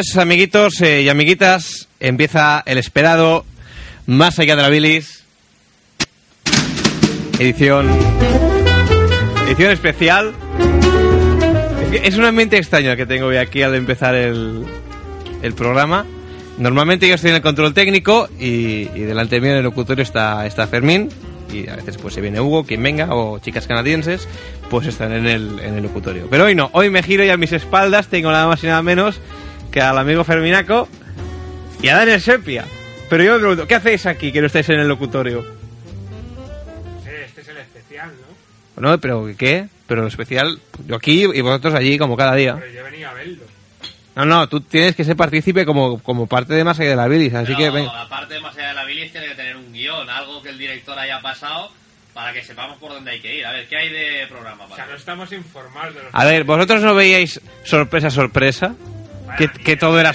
noches, amiguitos eh, y amiguitas. Empieza el esperado Más allá de la bilis. Edición. Edición especial. Es, que es un que tengo hoy aquí al empezar el, programa. Normalmente yo estoy en el control técnico y, y delante mío en el locutorio está, está Fermín. Y a veces pues se viene Hugo, quien venga, o chicas canadienses, pues están en el, en el locutorio. Pero hoy no, hoy me giro y a mis espaldas tengo nada más y nada menos que al amigo Ferminaco y a Daniel Sepia. Pero yo me pregunto, ¿qué hacéis aquí que no estáis en el locutorio? Este es el especial, ¿no? No, pero ¿qué? Pero lo especial, yo aquí y vosotros allí como cada día. Pero yo venía a verlo. No, no, tú tienes que ser partícipe como, como parte de más allá de la bilis, así Pero, que venga. aparte de más allá de la bilis, tiene que tener un guion, algo que el director haya pasado para que sepamos por dónde hay que ir. A ver, ¿qué hay de programa? O sea, Para no estamos informados de los... A ver, vosotros no veíais sorpresa, sorpresa, que, que todo era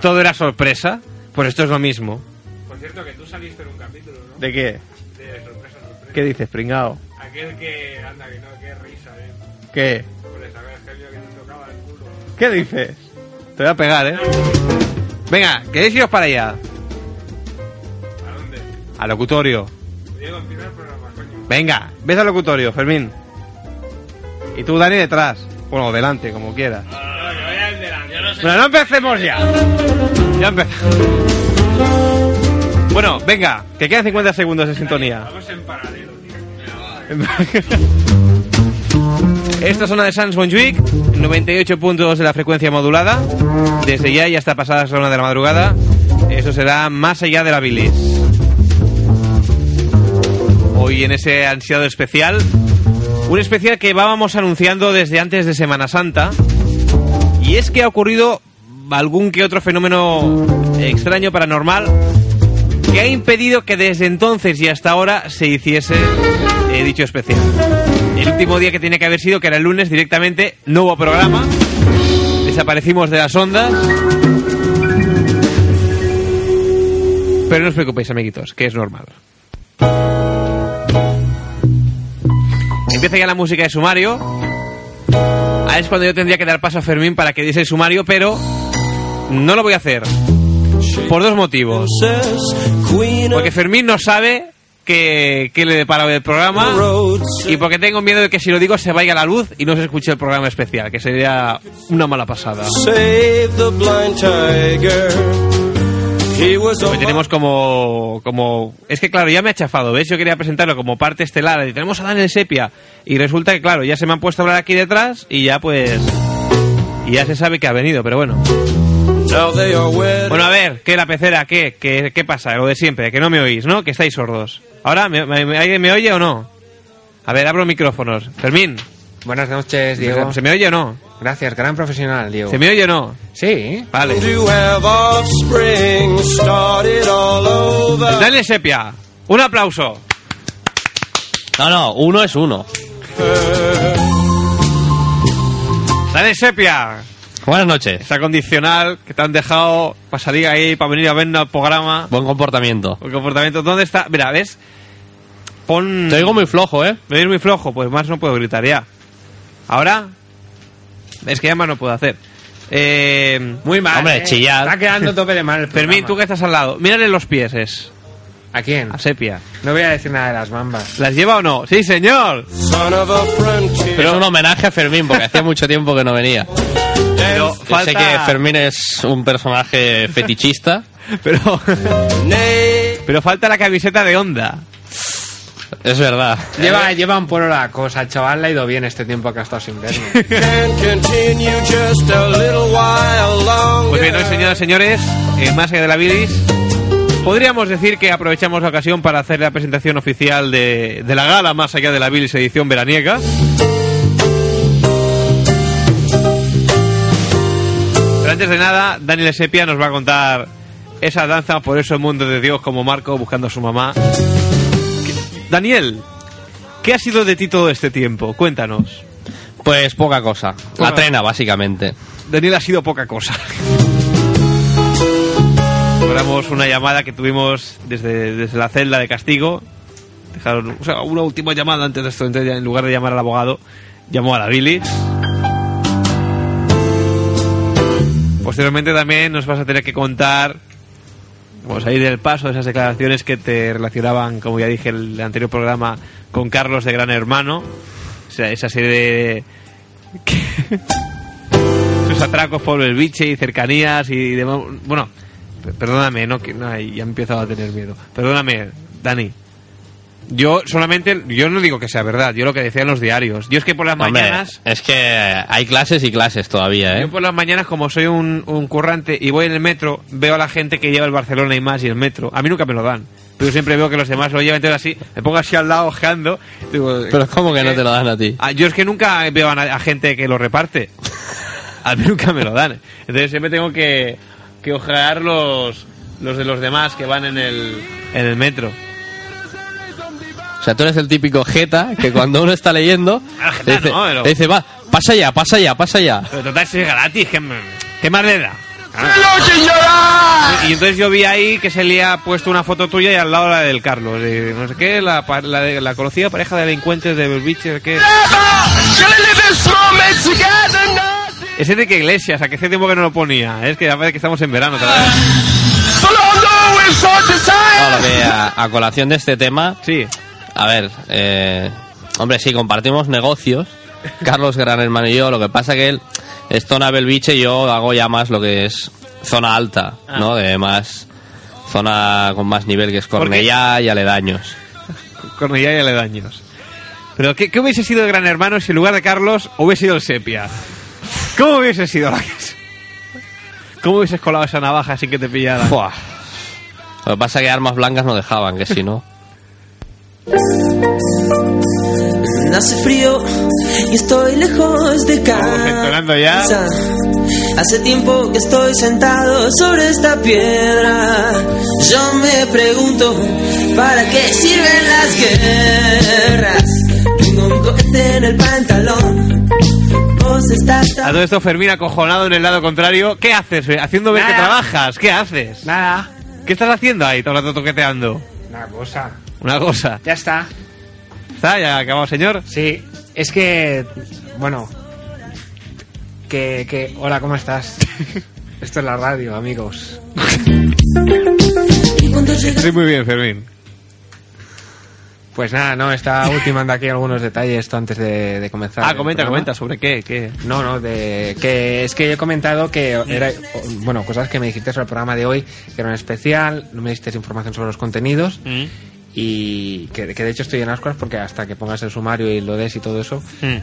todo era sorpresa, pues esto es lo mismo. Por cierto, que tú saliste en un capítulo, ¿no? ¿De qué? De sorpresa, sorpresa. ¿Qué dices, pringao? Aquel que... Anda, que no, qué risa, ¿eh? ¿Qué? Por esa vez, que te tocaba el culo. ¿Qué dices? Te voy a pegar, ¿eh? Venga, queréis iros para allá, ¿A dónde? al locutorio. Diego, empieza el programa, coño. Venga, ves al locutorio, Fermín. Y tú, Dani, detrás. Bueno, delante, como quieras. No, Bueno, no empecemos ya. Ya empezamos. Bueno, venga, que quedan 50 segundos de sintonía. Vamos en paralelo, tío. Esta zona de Sans Montjuic, 98 puntos de la frecuencia modulada. Desde ya y hasta pasadas la una de la madrugada. Eso será más allá de la bilis. Hoy en ese ansiado especial. Un especial que vábamos anunciando desde antes de Semana Santa. Y es que ha ocurrido algún que otro fenómeno extraño paranormal que ha impedido que desde entonces y hasta ahora se hiciese eh, dicho especial. El último día que tenía que haber sido, que era el lunes, directamente no hubo programa. Desaparecimos de las ondas. Pero no os preocupéis, amiguitos, que es normal. Empieza ya la música de sumario. Ahí es cuando yo tendría que dar paso a Fermín para que diese el sumario, pero no lo voy a hacer. Por dos motivos. Porque Fermín no sabe que, que le depara el programa y porque tengo miedo de que si lo digo se vaya la luz y no se escuche el programa especial, que sería una mala pasada. Save the blind tiger. Hoy tenemos como, como... Es que claro, ya me ha chafado, ¿ves? Yo quería presentarlo como parte estelar y tenemos a Daniel Sepia y resulta que claro, ya se me han puesto a hablar aquí detrás y ya pues... Y ya se sabe que ha venido, pero bueno. Bueno, a ver, ¿qué la pecera? ¿Qué? ¿Qué, qué pasa? Lo de siempre, que no me oís, ¿no? Que estáis sordos. ¿Ahora? ¿Me, me- me- alguien me oye o no? A ver, abro micrófonos. Fermín, Buenas noches, Diego. ¿se me oye o no? Gracias, gran profesional, Diego. ¿Se me oye o no? Sí. Vale. Daniel Sepia, un aplauso. No, no, uno es uno. Daniel Sepia, Buenas noches. esa condicional que te han dejado para salir ahí, para venir a vernos al programa. Buen comportamiento. El comportamiento, ¿dónde está? Mira, ¿ves? Pon... Te oigo muy flojo, ¿eh? Me oís muy flojo, pues más no puedo gritar ya. ¿Ahora? Es que ya más no puedo hacer. Eh, Muy mal. Hombre, eh. chillar. Está quedando tope de mal Fermín, tú que estás al lado, mírale los pies, es. ¿A quién? A Sepia. No voy a decir nada de las bambas. ¿Las lleva o no? Sí, señor. Pero es un homenaje a Fermín, porque hacía mucho tiempo que no venía. Pero Yo falta... sé que Fermín es un personaje fetichista. Pero, pero falta la camiseta de onda. Es verdad. Lleva, lleva un pueblo la cosa, chaval. Le ha ido bien este tiempo que ha estado sin longer. Pues bien, hoy, señoras y señores, en Más allá de la bilis, podríamos decir que aprovechamos la ocasión para hacer la presentación oficial de, de la gala Más allá de la bilis edición veraniega. Pero antes de nada, Daniel Sepia nos va a contar esa danza por ese mundo de Dios como Marco buscando a su mamá. ¿Qué- Daniel, ¿qué ha sido de ti todo este tiempo? Cuéntanos. Pues poca cosa. Poca. La trena, básicamente. Daniel ha sido poca cosa. Recordamos una llamada que tuvimos desde, desde la celda de castigo. Dejaron, o sea, una última llamada antes de esto. Entonces, en lugar de llamar al abogado, llamó a la Billy. Posteriormente también nos vas a tener que contar, vamos a del paso de esas declaraciones que te relacionaban, como ya dije en el anterior programa, con Carlos de Gran Hermano. O sea, esa serie de... sus atracos por el biche y cercanías y demás. Bueno, perdóname, no, que, no, ya he empezado a tener miedo. Perdóname, Dani. Yo solamente, yo no digo que sea verdad, yo lo que decía en los diarios. Yo es que por las Hombre, mañanas, es que hay clases y clases todavía, ¿eh? yo por las mañanas como soy un, un currante y voy en el metro, veo a la gente que lleva el Barcelona y más y el metro. A mí nunca me lo dan. Pero yo siempre veo que los demás lo llevan, entonces así, me pongo así al lado ojeando. Digo, Pero es como que no te lo dan a ti. Ah, yo es que nunca veo a gente que lo reparte. A mí nunca me lo dan. Entonces siempre tengo que, que ojear los, los de los demás que van en el, en el metro. O sea, tú eres el típico jeta que cuando uno está leyendo, Ah, le dice, no, pero- le dice, va, pasa ya, pasa ya, pasa ya. Pero total, si es gratis, ¿qué, más le da? Ah. Y entonces yo vi ahí que se le ha puesto una foto tuya y al lado la del Carlos. y no sé qué, la, la, de- la conocida pareja de delincuentes de Belviche, ¿qué? Es Enrique Iglesias, a que hace tiempo que no lo ponía. Es que ya parece que estamos en verano otra vez. No, lo que a, a colación de este tema, Sí. A ver, eh, hombre, sí, compartimos negocios, Carlos Gran Hermano y yo, lo que pasa que él es zona Belviche y yo hago ya más lo que es zona alta, Ah. ¿no? De más, zona con más nivel que es Cornellá y aledaños. Cornellá y aledaños. Pero ¿qué, qué hubiese sido el Gran Hermano si en lugar de Carlos hubiese sido el Sepia? ¿Cómo hubiese sido la casa? ¿Cómo hubieses colado esa navaja sin que te pillaran? Buah. Lo que pasa que armas blancas no dejaban, que si no... Hace frío y estoy lejos de entonando ya. casa. Hace tiempo que estoy sentado sobre esta piedra. Yo me pregunto, ¿para qué sirven las guerras? Tengo un cohete en el pantalón. Vos estás A todo esto Fermín acojonado en el lado contrario. ¿Qué haces? eh? Haciendo ver que Nada. trabajas. ¿Qué haces? Nada. ¿Qué estás haciendo ahí todo el rato toqueteando? Una cosa. Una cosa. Ya está. ¿Está? ¿Ya acabado, señor? Sí. Es que, bueno. Que, que, hola, ¿cómo estás? Esto es la radio, amigos. Y cuando llega Sí, muy bien, Fermín. Pues nada, no, estaba ultimando aquí algunos detalles esto antes de, de comenzar. Ah, comenta, comenta. ¿Sobre qué? ¿Qué? No, no, de, que es que he comentado que era, bueno, cosas que me dijiste sobre el programa de hoy, que era un especial, no me diste información sobre los contenidos Mm. Y que, que de hecho estoy en ascuas porque hasta que pongas el sumario y lo des y todo eso, Mm.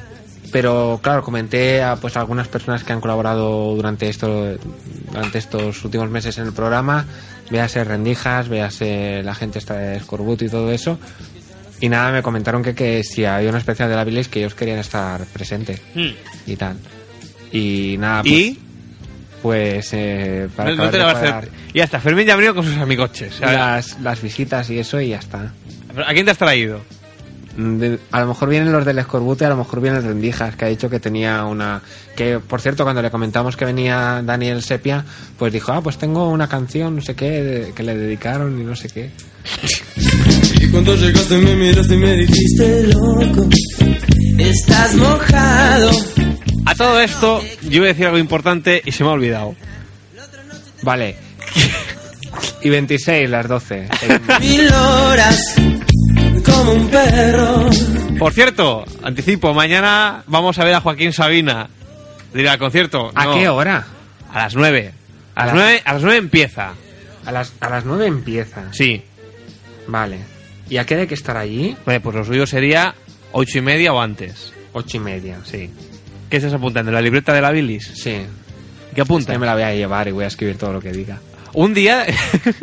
pero claro, comenté a pues a algunas personas que han colaborado durante esto durante estos últimos meses en el programa, véase Rendijas, véase la gente esta de Scorbut y todo eso. Y nada, me comentaron que, que si había una especial de la Bilis que ellos querían estar presentes y tal. Y nada, pues, ¿Y? Pues eh, para No, no acabar te de lo vas a cuadrar hacer. Y hasta Fermín ya ha venido con sus amigoches. Las, las visitas y eso y ya está. ¿A quién te has traído? Mm, de- a lo mejor vienen los del Escorbute, a lo mejor vienen Rendijas, que ha dicho que tenía una... Que, por cierto, cuando le comentamos que venía Daniel Sepia, pues dijo, ah, pues tengo una canción, no sé qué, de- que le dedicaron y no sé qué. Y cuando llegaste me miraste y me dijiste loco, estás mojado. A todo esto, yo iba a decir algo importante y se me ha olvidado. Vale. y 26, las 12. Mil horas como un perro. Por cierto, anticipo, mañana vamos a ver a Joaquín Sabina. Dirá, al concierto. ¿A No, qué hora? A las 9. A, A las las- 9, a las 9 empieza. A las, a las 9 empieza. Sí. Vale. ¿Y a qué hay que estar allí? Vale, pues lo suyo sería ocho y media o antes. Ocho y media. Sí. ¿Qué estás apuntando? ¿La libreta de la bilis? Sí. ¿Qué apunta? Ya me la voy a llevar y voy a escribir todo lo que diga. Un día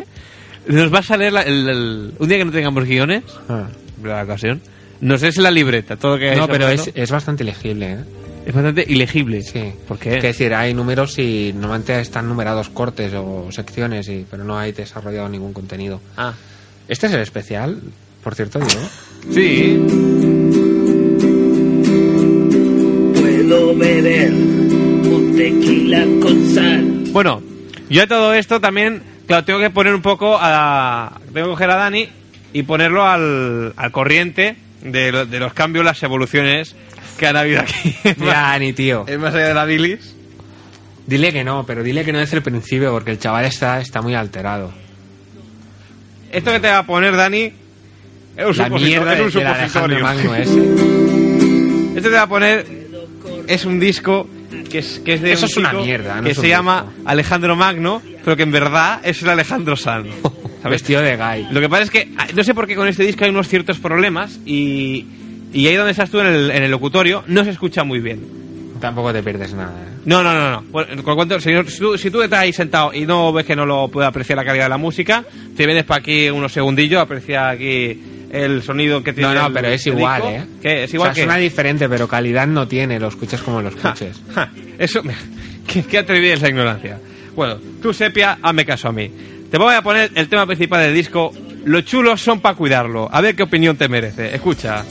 nos vas a leer la- el, el- un día que no tengamos guiones, Ah. la ocasión, nos es la libreta, todo lo que No, pero es, es bastante legible, ¿eh? es bastante ilegible. Sí. ¿Por qué? Es decir, hay números y normalmente están numerados cortes o secciones, y, pero no hay desarrollado ningún contenido. Ah. Este es el especial, por cierto, digo. Sí. Beber un tequila con sal. Bueno, yo a todo esto también, claro, tengo que poner un poco a... Tengo que coger a Dani y ponerlo al, al corriente de, lo- de los cambios, las evoluciones que han habido aquí. Mira, ni tío. Es más allá de la bilis. Dile que no, pero dile que no desde el principio, porque el chaval está, está muy alterado. Esto que te va a poner, Dani, es un, La mierda es un de, supositorio. Magno ese. Este te va a poner es un disco que es, que es de Eso un es una mierda, no que es un se llama. Alejandro Magno, pero que en verdad es el Alejandro San. ¿sabes? Vestido de gay. Lo que pasa es que ah, no sé por qué con este disco hay unos ciertos problemas y, y ahí donde estás tú en el, en el locutorio no se escucha muy bien. Tampoco te pierdes nada. ¿eh? No, no, no, no. Bueno, con cuanto- señor, si, tú, si tú estás ahí sentado y no ves que no lo puede apreciar la calidad de la música, te vienes para aquí unos segundillos, aprecia aquí el sonido que tiene. No, no, el- pero es igual, disco. ¿eh? ¿Qué? ¿Es igual o sea, que suena diferente, pero calidad no tiene, lo escuchas como lo Ja, escuches. ja, eso, qué, qué atrevida esa ignorancia. Bueno, tú, Sepia, hazme caso a mí. Te voy a poner el tema principal del disco. Los chulos son para cuidarlo. A ver qué opinión te merece. Escucha.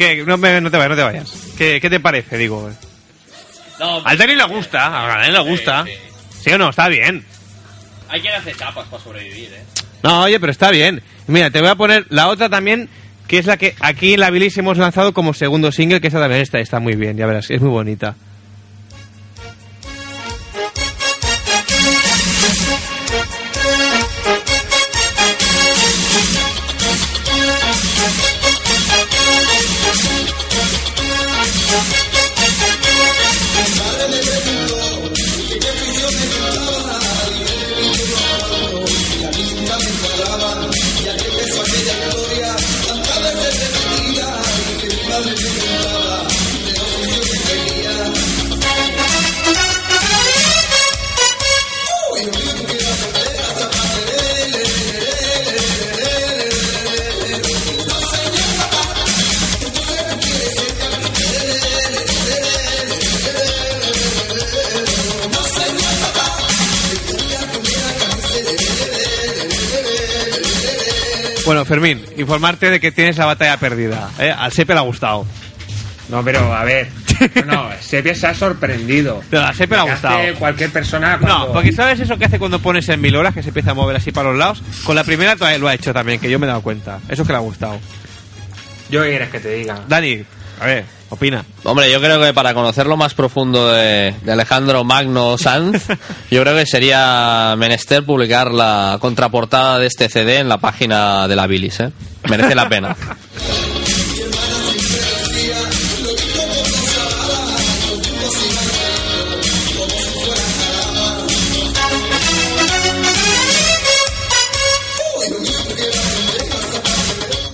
¿Qué? No, me- no te vayas, no te vayas. ¿Qué, qué te parece, digo? No, Al Dani le gusta, a Dani le gusta. Sí, ¿Sí o no? Está bien. Hay quien hace chapas para sobrevivir, ¿eh? No, oye, pero está bien. Mira, te voy a poner la otra también, que es la que aquí en la Bilis hemos lanzado como segundo single, que esa también está, está muy bien, ya verás, es muy bonita. Bueno, Fermín, informarte de que tienes la batalla perdida. ¿eh? Al Sepe le ha gustado. No, pero a ver. No, Sepia se ha sorprendido. Pero a Sepe le ha gustado. hace cualquier persona cuando... No, porque ¿sabes eso que hace cuando pones en mil horas que se empieza a mover así para los lados? Con la primera todavía lo ha hecho también, que yo me he dado cuenta. Eso es que le ha gustado. Yo qué quieres que te diga. Dani, a ver, opina. Hombre, yo creo que para conocer lo más profundo de, de Alejandro Magno Sanz, yo creo que sería menester publicar la contraportada de este CD en la página de la Bilis, ¿eh? Merece la pena.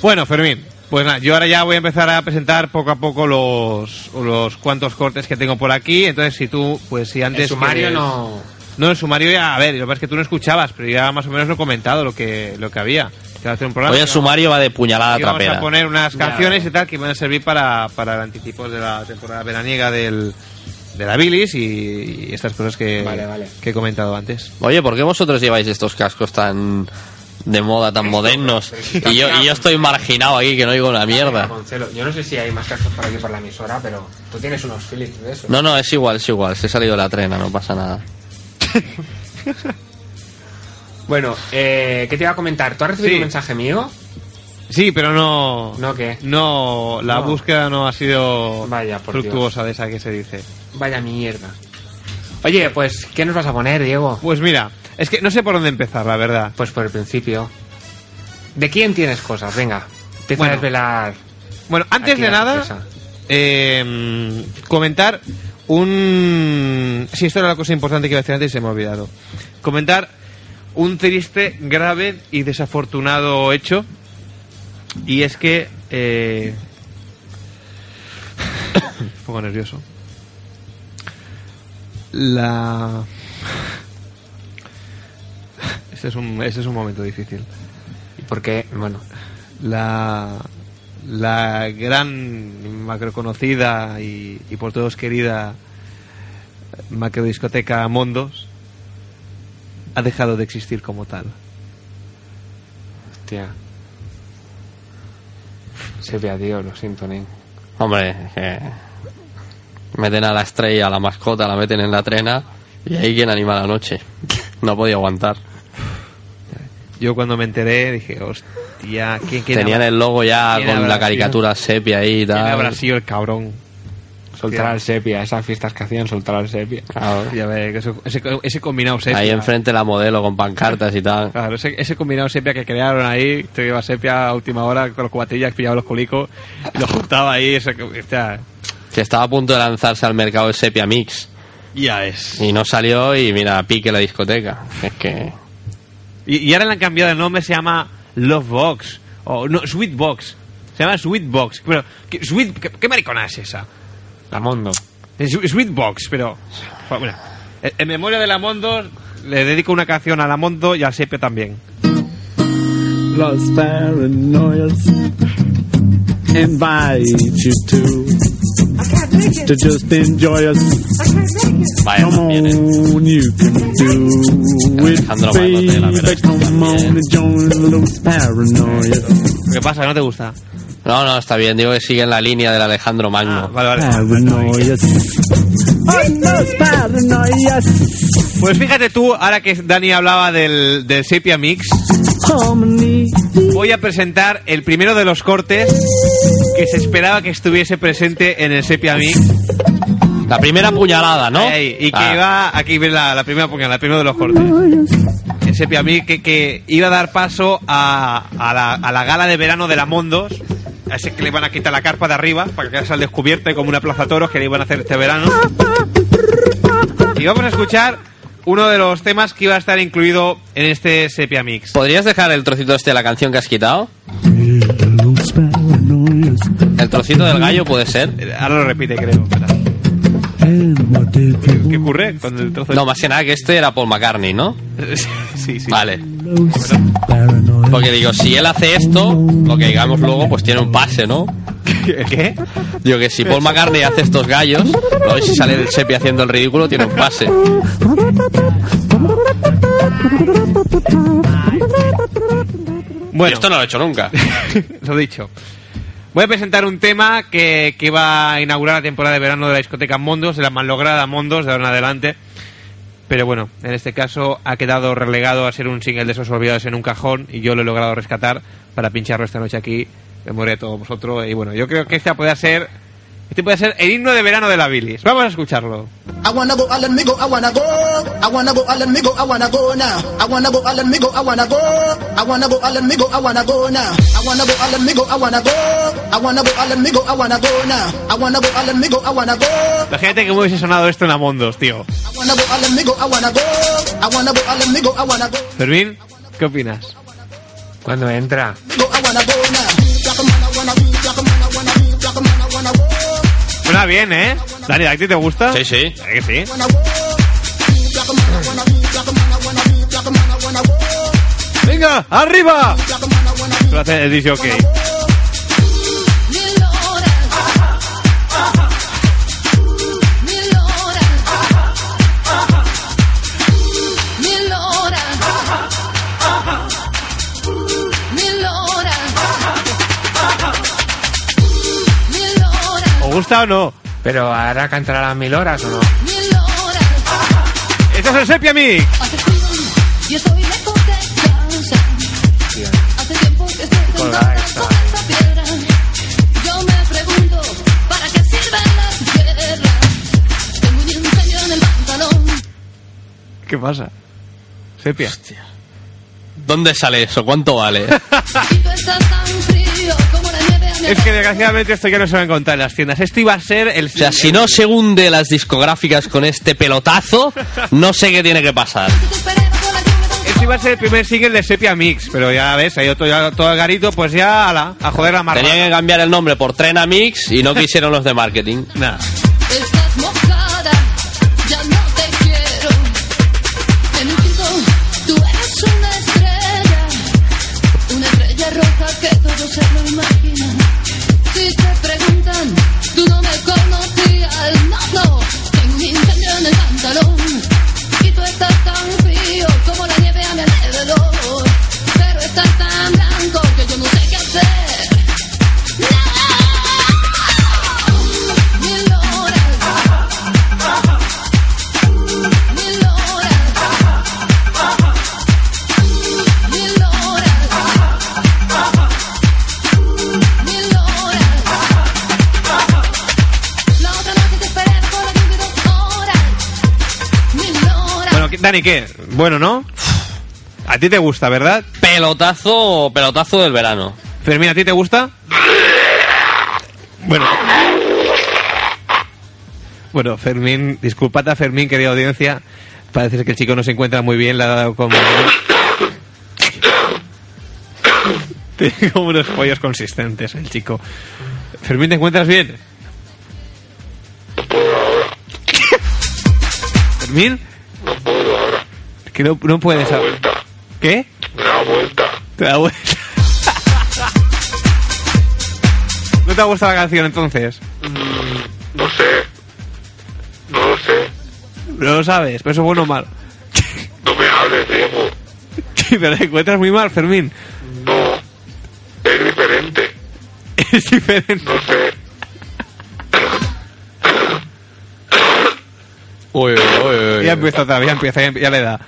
Bueno, Fermín, pues nada, yo ahora ya voy a empezar a presentar poco a poco los, los cuantos cortes que tengo por aquí. Entonces, si tú, pues si antes. El sumario no... No, el sumario ya, a ver, lo que pasa es que tú no escuchabas, pero ya más o menos lo he comentado lo que, lo que había. Que va a hacer un programa. Hoy el sumario va de puñalada Y vamos trapera. a poner unas canciones ya. y tal que van a servir para, para el anticipo de la temporada veraniega del, de la bilis y, y estas cosas que, Vale, vale. que he comentado antes. Oye, ¿por qué vosotros lleváis estos cascos tan de moda, tan modernos? Y yo, y yo estoy marginado aquí, que no oigo una mierda. Gonzalo, Yo no sé si hay más cascos por aquí por la emisora, pero tú tienes unos Philips de eso. No, no, es igual, es igual. Se ha salido de la trena, no pasa nada. Bueno, eh, ¿qué te iba a comentar? ¿Tú has recibido Sí. un mensaje mío? Sí, pero no. ¿No qué? No, la No. búsqueda no ha sido Vaya, por fructuosa de esa que se dice. Vaya mierda. Oye, pues, ¿qué nos vas a poner, Diego? Pues mira, es que no sé por dónde empezar, la verdad. Pues por el principio. ¿De quién tienes cosas? Venga, empieza Bueno. a desvelar. Bueno, antes de nada, eh, comentar un... Sí, esto era la cosa importante que iba a decir antes y se me ha olvidado. Comentar un triste, grave y desafortunado hecho. Y es que... Eh... un poco nervioso. La... Este es un, este es un momento difícil. ¿Y por qué? Bueno, la, la gran macroconocida y, y por todos querida macrodiscoteca Mondos ha dejado de existir como tal. hostia. Sepia, tío, lo siento, Nen. Hombre, eh, meten a la estrella, a la mascota, la meten en la trena y ahí quien anima la noche. No podía aguantar. Yo cuando me enteré dije, hostia, ¿quién, quién Tenían habrá, el logo ya con la caricatura sepia ahí y quién habrá tal. sido el cabrón? Soltar al sepia, esas fiestas que hacían, soltar al sepia. Claro. Ya ve, que eso- ese, ese combinado sepia. Ahí enfrente la modelo con pancartas y tal. Claro, ese, ese combinado sepia que crearon ahí, te iba sepia a última hora con los cubatillas, pillaba los colicos y los juntaba ahí. Ese, hostia, Que estaba a punto de lanzarse al mercado el sepia mix. ya es. Y no salió y mira, pique la discoteca. Es que... Y, y ahora le han cambiado el nombre, se llama Love Box. O no, Sweet Box. Se llama Sweet Box. Pero, ¿qué, sweet, ¿qué, qué maricona es esa? La Mondo. Sweet Box, pero. Bueno, en memoria de la Mondo, le dedico una canción a la Mondo y al Sepe también. Los paranoias invite you to to just enjoy us. Vaya, Come ¿eh? on, you can do it, baby. Come on and join los paranoias. ¿Qué pasa? ¿No te gusta? No, no, está bien. Digo que sigue en la línea del Alejandro Magno. Vale, vale. Paranoias. Pues fíjate tú, ahora que Dani hablaba del, del Sepia Mix. Voy a presentar el primero de los cortes que se esperaba que estuviese presente en el Sepia Mix. La primera puñalada, ¿no? Ahí, y que Ah. iba, aquí ves la, la primera puñalada, el primero de los cortes. El Sepia Mix que, que iba a dar paso a, a, la, a la gala de verano de la Mondos. A ese que le van a quitar la carpa de arriba para que quedase al descubierto y como una plaza toros que le iban a hacer este verano. Y vamos a escuchar uno de los temas que iba a estar incluido en este Sepia Mix. ¿Podrías dejar el trocito este de la canción que has quitado? El trocito del gallo puede ser. Eh, Ahora lo repite, creo. espera. ¿Qué ocurre con el trozo? de- No, más que nada que este era Paul McCartney, ¿no? sí, sí. Vale. Porque digo, si él hace esto, lo que digamos luego, pues tiene un pase, ¿no? ¿Qué? Digo que si Paul McCartney hace estos gallos, luego si sale del Sepi haciendo el ridículo, tiene un pase. Bueno, Esto no lo he hecho nunca. lo dicho. Voy a presentar un tema que, que va a inaugurar la temporada de verano de la discoteca Mondos, de la malograda Mondos, de ahora en adelante. Pero bueno, en este caso ha quedado relegado a ser un single de esos olvidados en un cajón y yo lo he logrado rescatar para pincharlo esta noche aquí, memoria de todos vosotros. Y bueno, yo creo que este puede ser, este puede ser el himno de verano de la bilis. Vamos a escucharlo. I wanna go, I let me go, I wanna go. I wanna go, I let me go, I wanna go now. I wanna go, I let me go, I wanna go. I wanna go, I let me go, I wanna go now. I wanna go, I let me go, I wanna go. I wanna go, I let me go, I wanna go now. I wanna go, I let me go, I wanna go. Imagínate que me hubiese sonado esto en la Mondos, tío. I wanna go, I let me go, I wanna go. I wanna go, I let me go, I wanna go. Fermín, ¿qué opinas? Cuando entra. Me go, I wanna go now. Suena bien, ¿eh? Dani, ¿a ti te gusta? Sí, sí. ¿A que sí? ¡Venga, arriba! Lo hace el DJ gusta o no? Pero ahora cantará las mil horas o no. mil horas. ¡Esto es el Sepia Mix! Hace frío y estoy lejos de casa. Hace tiempo que estoy sentada sobre esta piedra. Yo me pregunto, ¿para qué pasa? Sepia. ¿Dónde sale eso? ¿Cuánto vale? Es que desgraciadamente esto ya no se va a encontrar en las tiendas. Esto iba a ser el... O sea, si no se hunde las discográficas con este pelotazo, no sé qué tiene que pasar. Esto iba a ser el primer single de Sepia Mix, pero ya ves, ahí todo, ya, todo el garito, pues ya ala, a joder la marca. Tenían que cambiar el nombre por Trena Mix y no quisieron los de marketing. Nada. Dani, ¿qué? Bueno, ¿no? A ti te gusta, ¿verdad? Pelotazo, pelotazo del verano. Fermín, ¿a ti te gusta? Bueno. Bueno, Fermín, disculpad a Fermín, querida audiencia. Parece que el chico no se encuentra muy bien, le ha dado como... Tiene como unos pollos consistentes el chico. Fermín, ¿te encuentras bien? ¿Fermín? Que no, no puedes... a- ¿Qué? Me da vuelta. Te da vuelta. ¿No te ha gustado la canción entonces? Mm, no sé. No lo sé. No lo sabes, pero eso es bueno o malo. No me hables, Diego. Pero te encuentras muy mal, Fermín. No. Es diferente. Es diferente. No sé. Uy, uy, uy, uy. Ya empieza otra vez, ya empieza, ya, ya le da.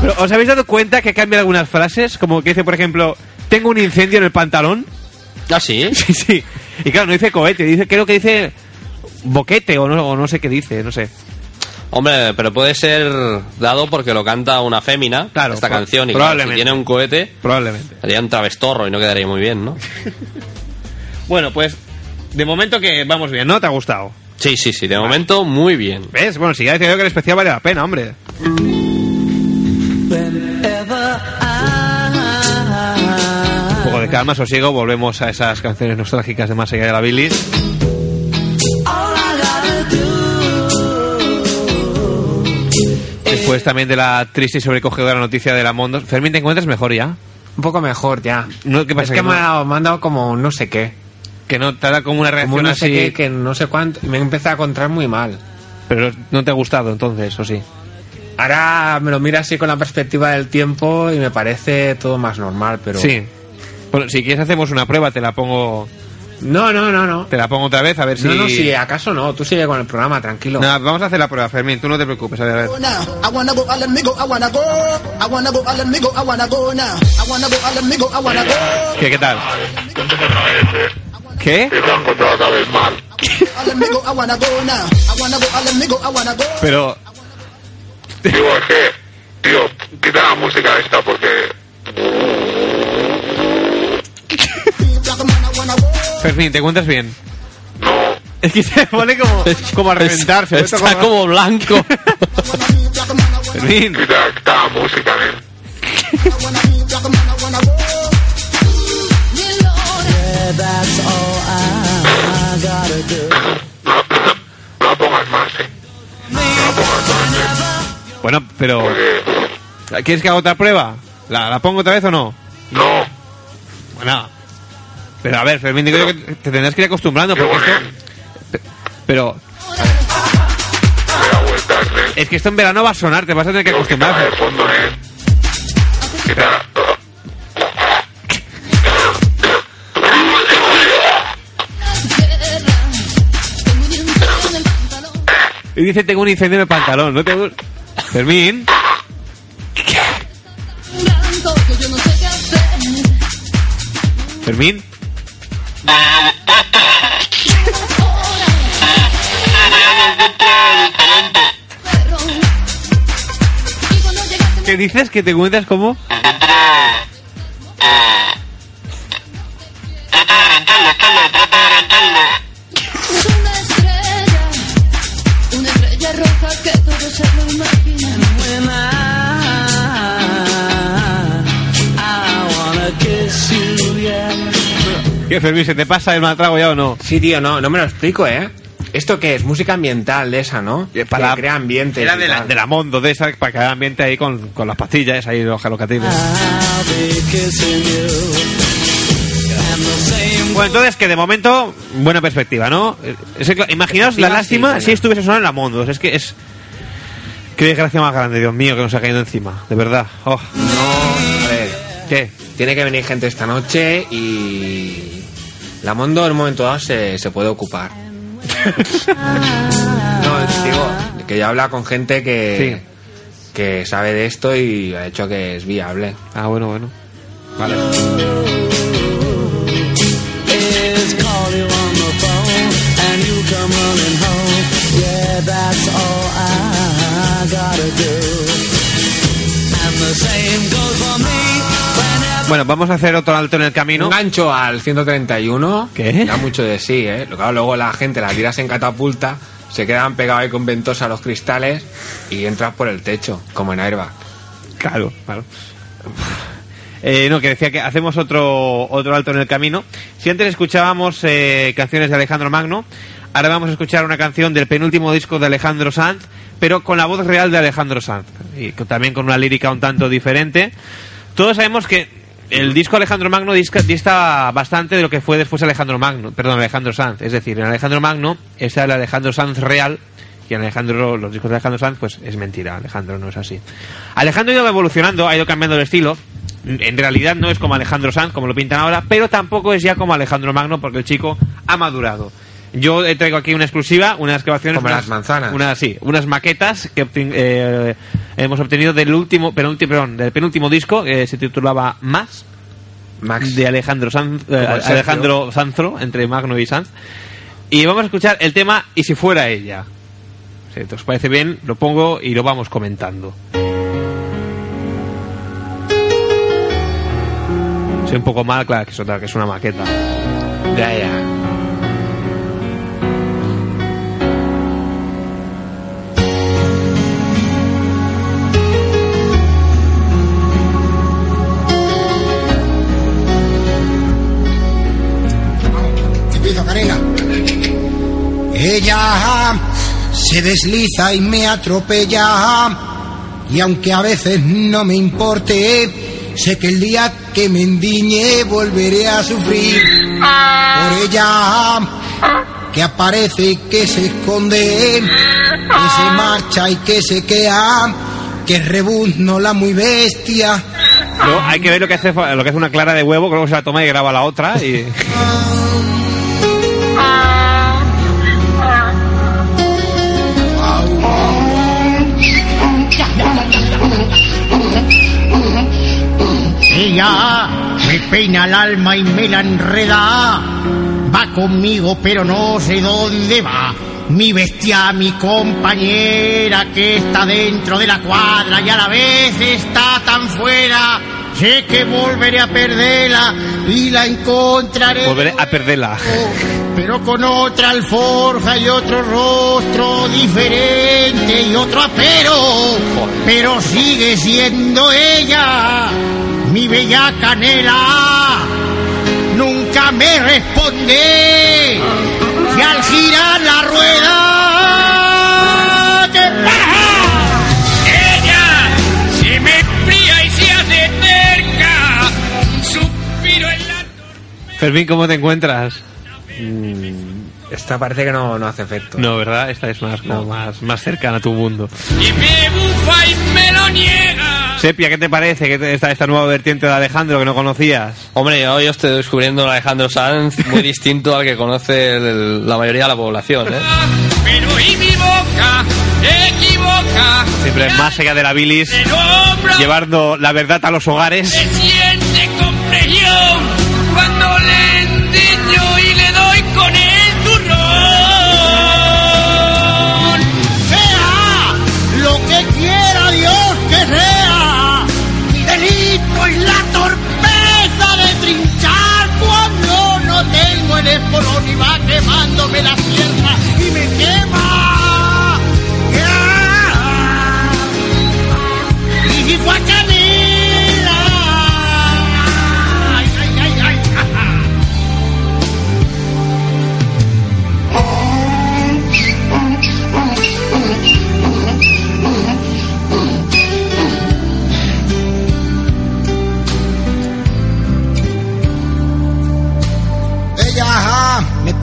Pero, ¿os habéis dado cuenta que cambian algunas frases? Como que dice, por ejemplo, tengo un incendio en el pantalón. ¿Ah, sí? Sí, sí. Y claro, no dice cohete, dice, creo que dice boquete o no, o no sé qué dice, no sé. Hombre, pero puede ser dado porque lo canta una fémina, Claro, esta canción, y claro, si probablemente. tiene un cohete, Probablemente. sería un travestorro y no quedaría muy bien, ¿no? Bueno, pues de momento que vamos bien, ¿no? ¿Te ha gustado? Sí, sí, sí, de momento muy bien. ¿Ves? Bueno, si ya decía yo que el especial vale la pena, hombre. Un poco de calma, sosiego, volvemos a esas canciones nostálgicas de Más allá de la bilis. Después también de la triste y sobrecogedora noticia de la Mondo. Fermín, ¿te encuentras mejor ya? Un poco mejor ya. No, ¿qué pasa? es que, que, me, no, ha dado, me han dado como un no sé qué. que no te da como una reacción Como no así... sé qué, que no sé cuánto. Me he empezado a encontrar muy mal. Pero no te ha gustado entonces, ¿o sí? Ahora me lo miro así con la perspectiva del tiempo y me parece todo más normal, pero... Sí. Bueno, si quieres hacemos una prueba, te la pongo... No, no, no, no. Te la pongo otra vez, a ver si... No, no, si acaso no. Tú sigue con el programa, tranquilo. Vamos a hacer la prueba, Fermín, tú no te preocupes, a ver, a ver. ¿Qué, qué tal? ¿Qué? Pero... Digo, es que, tío, quita la música esta porque Fermín, ¿te encuentras bien? Es que se pone como, como a reventar, se Está vuelve como blanco. Fermín, Quita, música. No, pongas más, eh. No pongas más, eh. bueno, pero... ¿Quieres que haga otra prueba? ¿La, la pongo otra vez o no? no. Bueno... Pero a ver, Fermín, digo yo que te tendrás que ir acostumbrando porque esto... Pero vueltas, es que esto en verano va a sonar, te vas a tener que acostumbrar. Quítala. Y dice, tengo un incendio en el pantalón, ¿no te gu- Fermín, Fermín. ¿Qué dices? ¿Que te encuentras como? Una estrella, roja que todos se lo imaginan. ¿Qué, Fermín, se te pasa el mal trago ya o no? Sí, tío, no, no me lo explico, ¿eh? ¿Esto qué es? Música ambiental de esa, ¿no? Eh, para- que crea ambiente. Era de la, de la Mondo, de esa, para haya ambiente ahí con, con las pastillas, ahí los jalocatines. Bueno, entonces que de momento, buena perspectiva, ¿no? Es que, imaginaos la lástima sí, si estuviese sonando en la Mondo. Es que es... Qué desgracia más grande, Dios mío, que nos ha caído encima. De verdad. Oh. No, a ver, ¿Qué? tiene que venir gente esta noche y... La Mondo en un momento dado se, se puede ocupar. no, digo, que ya habla con gente que... Que sabe de esto y ha hecho que es viable. Ah, bueno, bueno. Vale. Bueno, vamos a hacer otro alto en el camino. Un gancho al 131 ¿Qué? da mucho de sí, ¿eh? Claro, luego la gente la tiras en catapulta, se quedan pegados ahí con ventosa a los cristales y entras por el techo, como en airbag. Claro, claro. Eh, no, que decía que hacemos otro, otro alto en el camino. Si antes escuchábamos eh, canciones de Alejandro Magno, ahora vamos a escuchar una canción del penúltimo disco de Alejandro Sanz, pero con la voz real de Alejandro Sanz. Y también con una lírica un tanto diferente. Todos sabemos que el disco Alejandro Magno disca- dista bastante de lo que fue después Alejandro Magno, perdón, Alejandro Sanz. Es decir, en Alejandro Magno está el Alejandro Sanz real y en Alejandro, los discos de Alejandro Sanz, pues es mentira, Alejandro no es así. Alejandro ha ido evolucionando, ha ido cambiando el estilo. En realidad no es como Alejandro Sanz, como lo pintan ahora, pero tampoco es ya como Alejandro Magno, porque el chico ha madurado. Yo traigo aquí una exclusiva, unas grabaciones. Como unas- las manzanas. Unas, sí, unas maquetas que eh, hemos obtenido del último, penúltimo, perdón, del penúltimo disco, que se titulaba Más, Max. de Alejandro Sanz, eh. Alejandro Sanzro, entre Magno y Sanz. Y vamos a escuchar el tema Y si fuera ella. Si os parece bien, lo pongo y lo vamos comentando. Soy un poco mal, claro, que es, otra, que es una maqueta. Ya, ya. Ella se desliza y me atropella. Y aunque a veces no me importe, sé que el día que me endiñe volveré a sufrir por ella. Que aparece y que se esconde, que se marcha y que se queda, que rebuzno la muy bestia. Luego hay que ver lo que hace lo que hace una clara de huevo, que luego se la toma y graba la otra. Y... Ella me peina el alma y me la enreda. Va conmigo, pero no sé dónde va. Mi bestia, mi compañera que está dentro de la cuadra y a la vez está tan fuera. Sé que volveré a perderla y la encontraré. Volveré a perderla. pero con otra alforja y otro rostro diferente y otro apero, pero sigue siendo ella, mi bella canela. Nunca me responde y al girar la rueda, ¿qué pasa? Ella se me enfría y se hace cerca, un suspiro en la Fermín, ¿cómo te encuentras? Esta parece que no, no hace efecto. No, ¿verdad? Esta es más, como más, más cercana a tu mundo. y me bufa y me lo niega. Sepia, ¿qué te parece que esta, esta nueva vertiente de Alejandro que no conocías? Hombre, yo, yo estoy descubriendo un Alejandro Sanz muy distinto al que conoce el- la mayoría de la población, ¿eh? Pero y mi boca equivoca. Siempre más allá de la bilis, llevando la verdad a los hogares.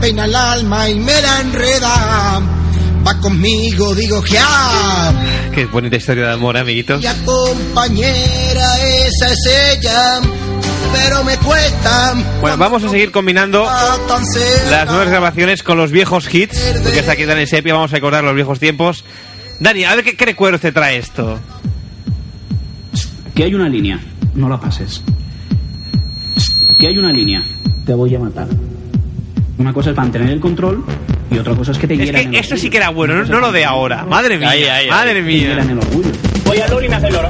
Peina el alma y me la enreda. Va conmigo, digo que ah, Qué bonita historia de amor, amiguitos. mi compañera, esa es ella. Pero me cuesta Bueno, vamos a seguir combinando cerca. las nuevas grabaciones con los viejos hits. Porque está aquí Dani Sepia, vamos a recordar los viejos tiempos. Dani, a ver qué, qué recuerdos te trae esto. Aquí hay una línea, no la pases. Aquí hay una línea, te voy a matar. Una cosa es mantener el control y otra cosa es que te Es hieran que el esto sí que era bueno, no, no lo de ahora. Madre mía, Ahí, ahí, madre ahí. mía. el orgullo. Voy al loro y me hace el loro.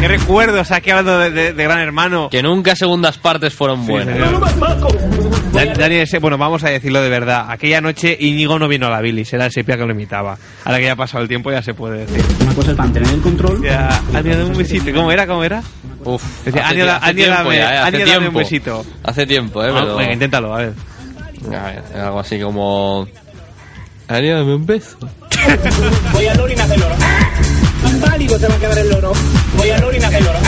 Qué recuerdos aquí hablando de, de- de Gran Hermano. Que nunca segundas partes fueron buenas. Dani, Dani, ese- bueno, vamos a decirlo de verdad. Aquella noche Íñigo no vino a la bilis, era el Sepia que lo imitaba. Ahora que ya ha pasado el tiempo ya se puede decir. Una cosa es mantener el control. Ya, Ania, dame un besito. ¿Cómo era? ¿Cómo era? Uf, Decía, hace Ania, dame, eh, dame un besito. Hace tiempo, ¿eh? Ah, Pero... venga, inténtalo, a ver. A ver, algo así como... Ania, dame un beso. Voy al loro y me hace el loro. Inválido se va a quedar el loro. Voy al loro y me hace el loro.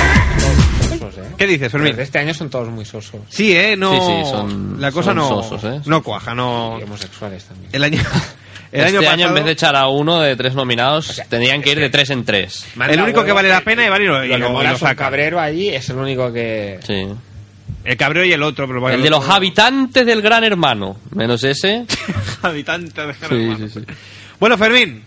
¿Qué dices, Fermín? Este año son todos muy sosos. Sí, ¿eh? No, Sí, sí, son- la cosa son no, sosos, ¿eh? no cuaja, no... Y homosexuales también. El año, el este año año, pasado... en vez de echar a uno de tres nominados, tendrían que ir de tres en tres. El único que vale la pena y vale y lo, y Lo que lo- y saca. cabrero allí, es el único que... Sí. El cabreo y el otro. Pero El de los habitantes del Gran Hermano. Menos ese. habitantes del Gran Sí, Hermano. sí, sí. Bueno, Fermín.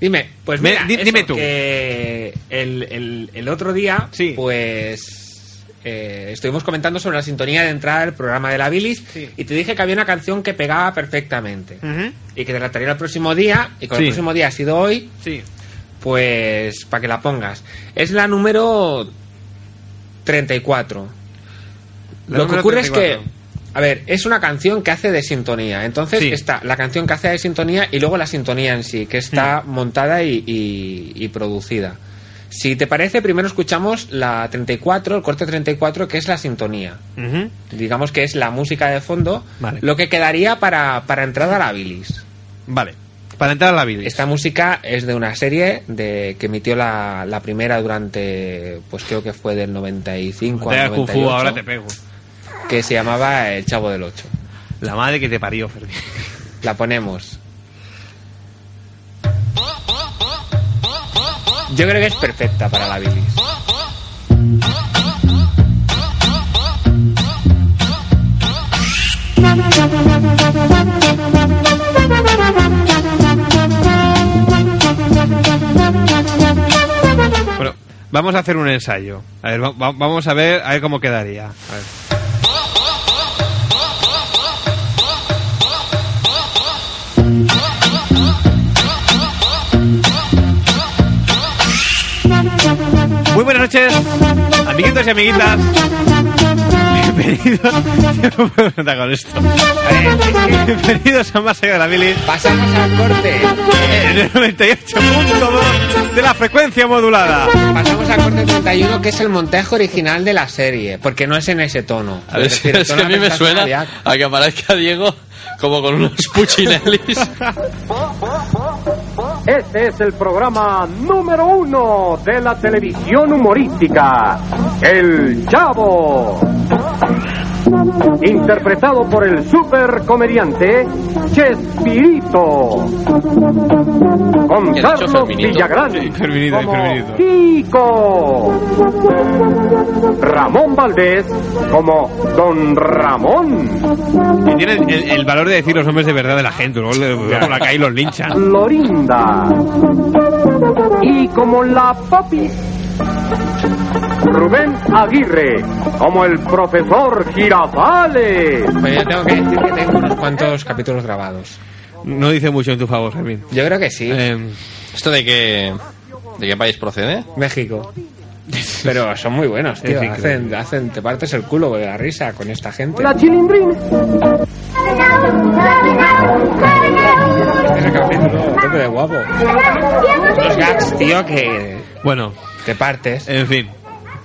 Dime, pues mira, dime tú. que el, el- el otro día, pues eh, estuvimos comentando sobre la sintonía de entrada del programa de la Bilis y te dije que había una canción que pegaba perfectamente y que te la traería el próximo día y con Sí. el próximo día ha sido hoy, Sí. pues para que la pongas. Es la número 34. La Lo que ocurre es 34. que, a ver, es una canción que hace de sintonía. Entonces Sí. está la canción que hace de sintonía y luego la sintonía en sí, que está montada y, y- y producida. Si te parece, primero escuchamos la 34, el corte 34, que es la sintonía. Digamos que es la música de fondo, Vale. lo que quedaría para, para entrada a la bilis. Vale. Para entrar a la bilis. Esta música es de una serie de que emitió la, la primera durante, pues creo que fue del 95 Te al hagas kung fu, 98, ahora te pego. Que se llamaba El Chavo del Ocho. La madre que te parió, Fermín. La ponemos. Yo creo que es perfecta para la bilis. Bueno, vamos a hacer un ensayo. A ver, va- va- vamos a ver, a ver cómo quedaría. A ver. Muy buenas noches, amiguitos y amiguitas. Bienvenidos. No puedo contar con esto. Bienvenidos a Más allá de la Billy. Pasamos al corte. En el 98.2 de la frecuencia modulada. Pasamos al corte 31, que es el montaje original de la serie, porque no es en ese tono. A ver, Es decir, el es tono que a mí me suena a que aparezca Diego como con unos puchinellis. Este es el programa número uno de la televisión humorística, El Chavo. Interpretado por el super comediante Chespirito. Con ¿Qué has dicho, Carlos? Villagrán. Como. Kiko. Ramón Valdés como Don Ramón. Y tienen el, el valor de decir los nombres de verdad de la gente, luego le- por la calle los linchan. Florinda. Y como la papi, Rubén Aguirre, como el profesor Girafales. Pues yo tengo que decir que tengo unos cuantos capítulos grabados. No dice mucho en tu favor, Fermín. Yo creo que sí. Eh, ¿Esto de qué, de qué país procede? México. Pero son muy buenos, tío. Hacen, hacen, te partes el culo de la risa con esta gente. La chilindrina. Ese capítulo, tope de guapo. Los gags, tío, que bueno, te partes. en fin.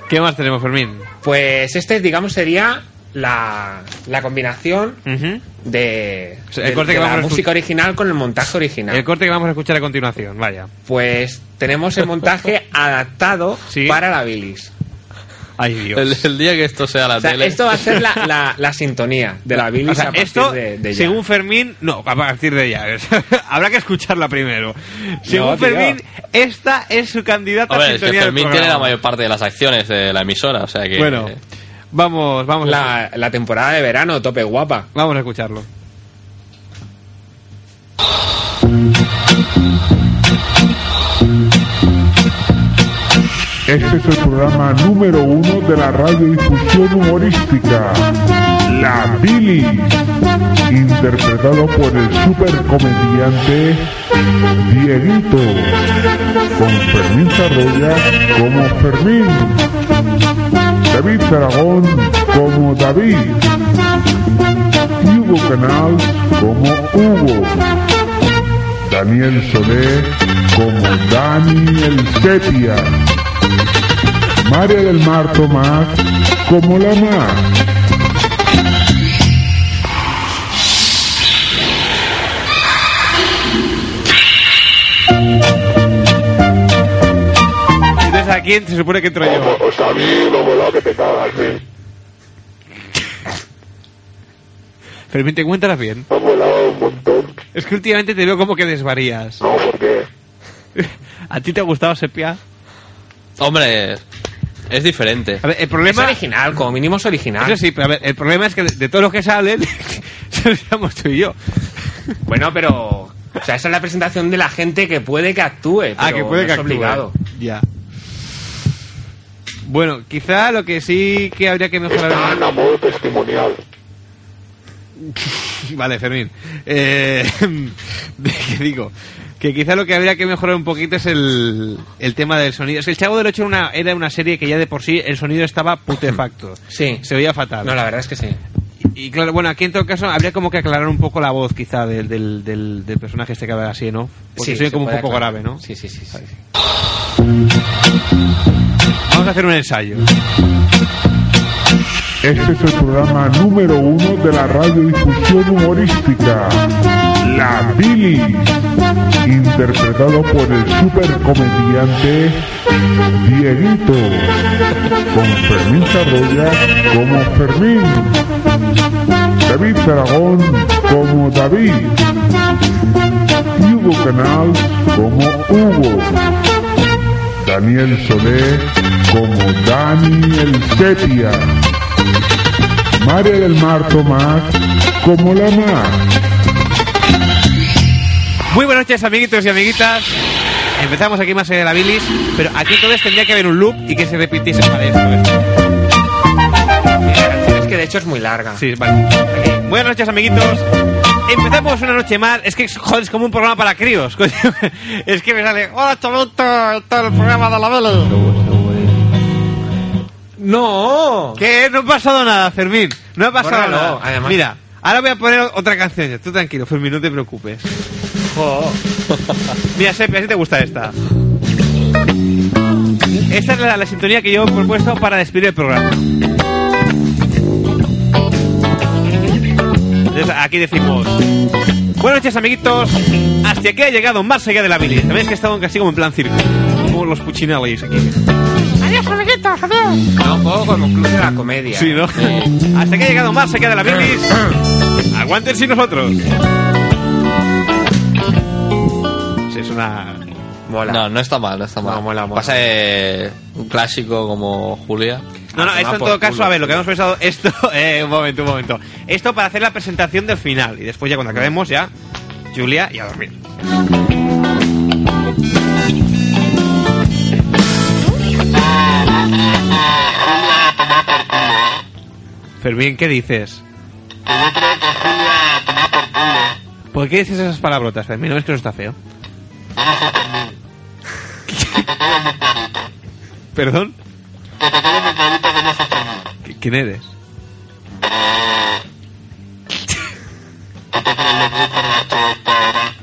¿Qué más tenemos, Fermín? Pues este, digamos, sería la, la combinación de, sea, el de- corte de que vamos la música original con el montaje original. El corte que vamos a escuchar a continuación, vaya. Pues tenemos el montaje adaptado para la bilis. Ay, Dios. El, el día que esto sea la O sea, tele. esto va a ser la, la- la sintonía de la bilis O sea, a partir esto, de, de ya. según Fermín, no, a partir de ya. Habrá que escucharla primero. Según. Fermín, esta es su candidata A a ver, es que sintonía del Fermín tiene la mayor parte de las acciones de la emisora, o sea que... Bueno, vamos, vamos, la, la temporada de verano, tope guapa. vamos a escucharlo. Este es el programa número uno de la radiodifusión humorística, La Billy, interpretado por el supercomediante Dieguito, con Fermín Sarroya como Fermín, David Aragón como David, Hugo Canal como Hugo. Daniel Solé como Dani el Sepia. María del Mar Tomás como la Mar. Entonces a quién se supone que entro yo. Pues a mí lo volado que te cagas, ¿eh? Fermín, ¿te encuentras bien? Ha volado un montón. Es que últimamente te veo como que desvarías. No, ¿por qué? ¿A ti te ha gustado Sepia? Hombre, es diferente. A ver, el problema... Es original, como mínimo es original. Eso sí, pero a ver, el problema es que de, todos los que salen, somos tú y yo. Bueno, pero... O sea, esa es la presentación de la gente que puede que actúe. Ah, que puede no que es actúe. obligado. Ya. Bueno, quizá lo que sí que habría que mejorar... Están a modo testimonial. Vale, Fermín. Eh, ¿Qué digo? Que quizá lo que habría que mejorar un poquito es el, el tema del sonido. Es que el Chavo del 8 era una, era una serie que ya de por sí el sonido estaba putefacto. Sí. Se oía fatal. No, la verdad es que sí. Y claro, bueno, aquí en todo caso habría como que aclarar un poco la voz quizá del, del, del, del personaje este que habla así, ¿no? Porque Sí, se oye se como un poco aclarar. grave, ¿no? Sí, sí, sí. sí. Vamos a hacer un ensayo. Este es el programa número uno de la radiodifusión humorística, La Billy, interpretado por el supercomediante Dieguito, con Fermín Sarroya como Fermín, David Aragón como David, Hugo Canal como Hugo. Daniel Solé como Dani el Sepia. María del Mar Tomás como la Mar. Muy buenas noches, amiguitos y amiguitas. Empezamos aquí más de la bilis, pero aquí entonces tendría que haber un loop y que se repitiese para esto. Es que de hecho es muy larga. Sí, vale. Aquí. Buenas noches, amiguitos. Empezamos una noche más. Es que, joder, es como un programa para críos. coño. Es que me sale, hola, chavito, todo el programa de la bilis. ¡No! Que no ha pasado nada, Fermín. No ha pasado Bórralo, nada. además. Mira, ahora voy a poner otra canción. Tú tranquilo, Fermín, no te preocupes. Mira, Sepi, así te gusta esta. Esta es la, la sintonía que yo he propuesto para despedir el programa. Entonces, aquí decimos... Buenas noches, amiguitos. Hasta aquí ha llegado más allá de la bilis. Sabéis que he estado casi como en plan circo. Como los puchinellis aquí. Adiós, amiguitos, adiós. No, un poco como club de la comedia. Sí, ¿no? Hasta que ha llegado más allá de la bilis. Aguántense nosotros. Es una... Mola. No, no está mal, no está mal. No, mola, mola. Pasa un clásico como Julia. No, no, esto en todo caso, a ver, lo que hemos pensado, esto, eh, un momento, un momento. Esto para hacer la presentación del final y después ya cuando acabemos ya, Julia y a dormir. Fermín, ¿qué dices? Yo creo que Julia a tomar por culo. ¿Por qué dices esas palabrotas, Fermín? ¿No ves que eso está feo? Que te quede muy. ¿Perdón? Que te quede muy clarito que no es Fermín. ¿Qui- ¿Quién eres? Eh... Que te quede el buzzer de este ahora.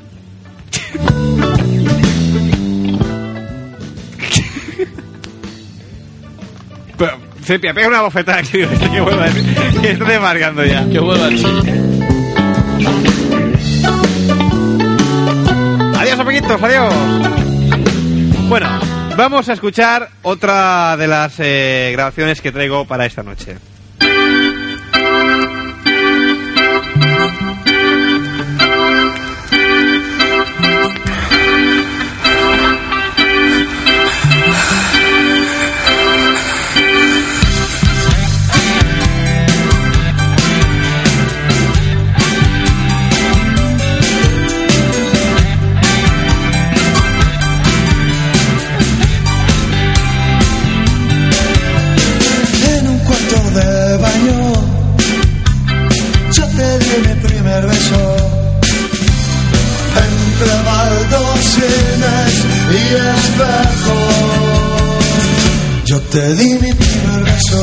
Pero, Sepia, pega una bofetada aquí, este que vuelva a decir. Que estoy desmarcando ya. Que vuelva el chiste. Amiguitos, adiós. Bueno, vamos a escuchar otra de las eh, grabaciones que traigo para esta noche. Te di mi primer beso.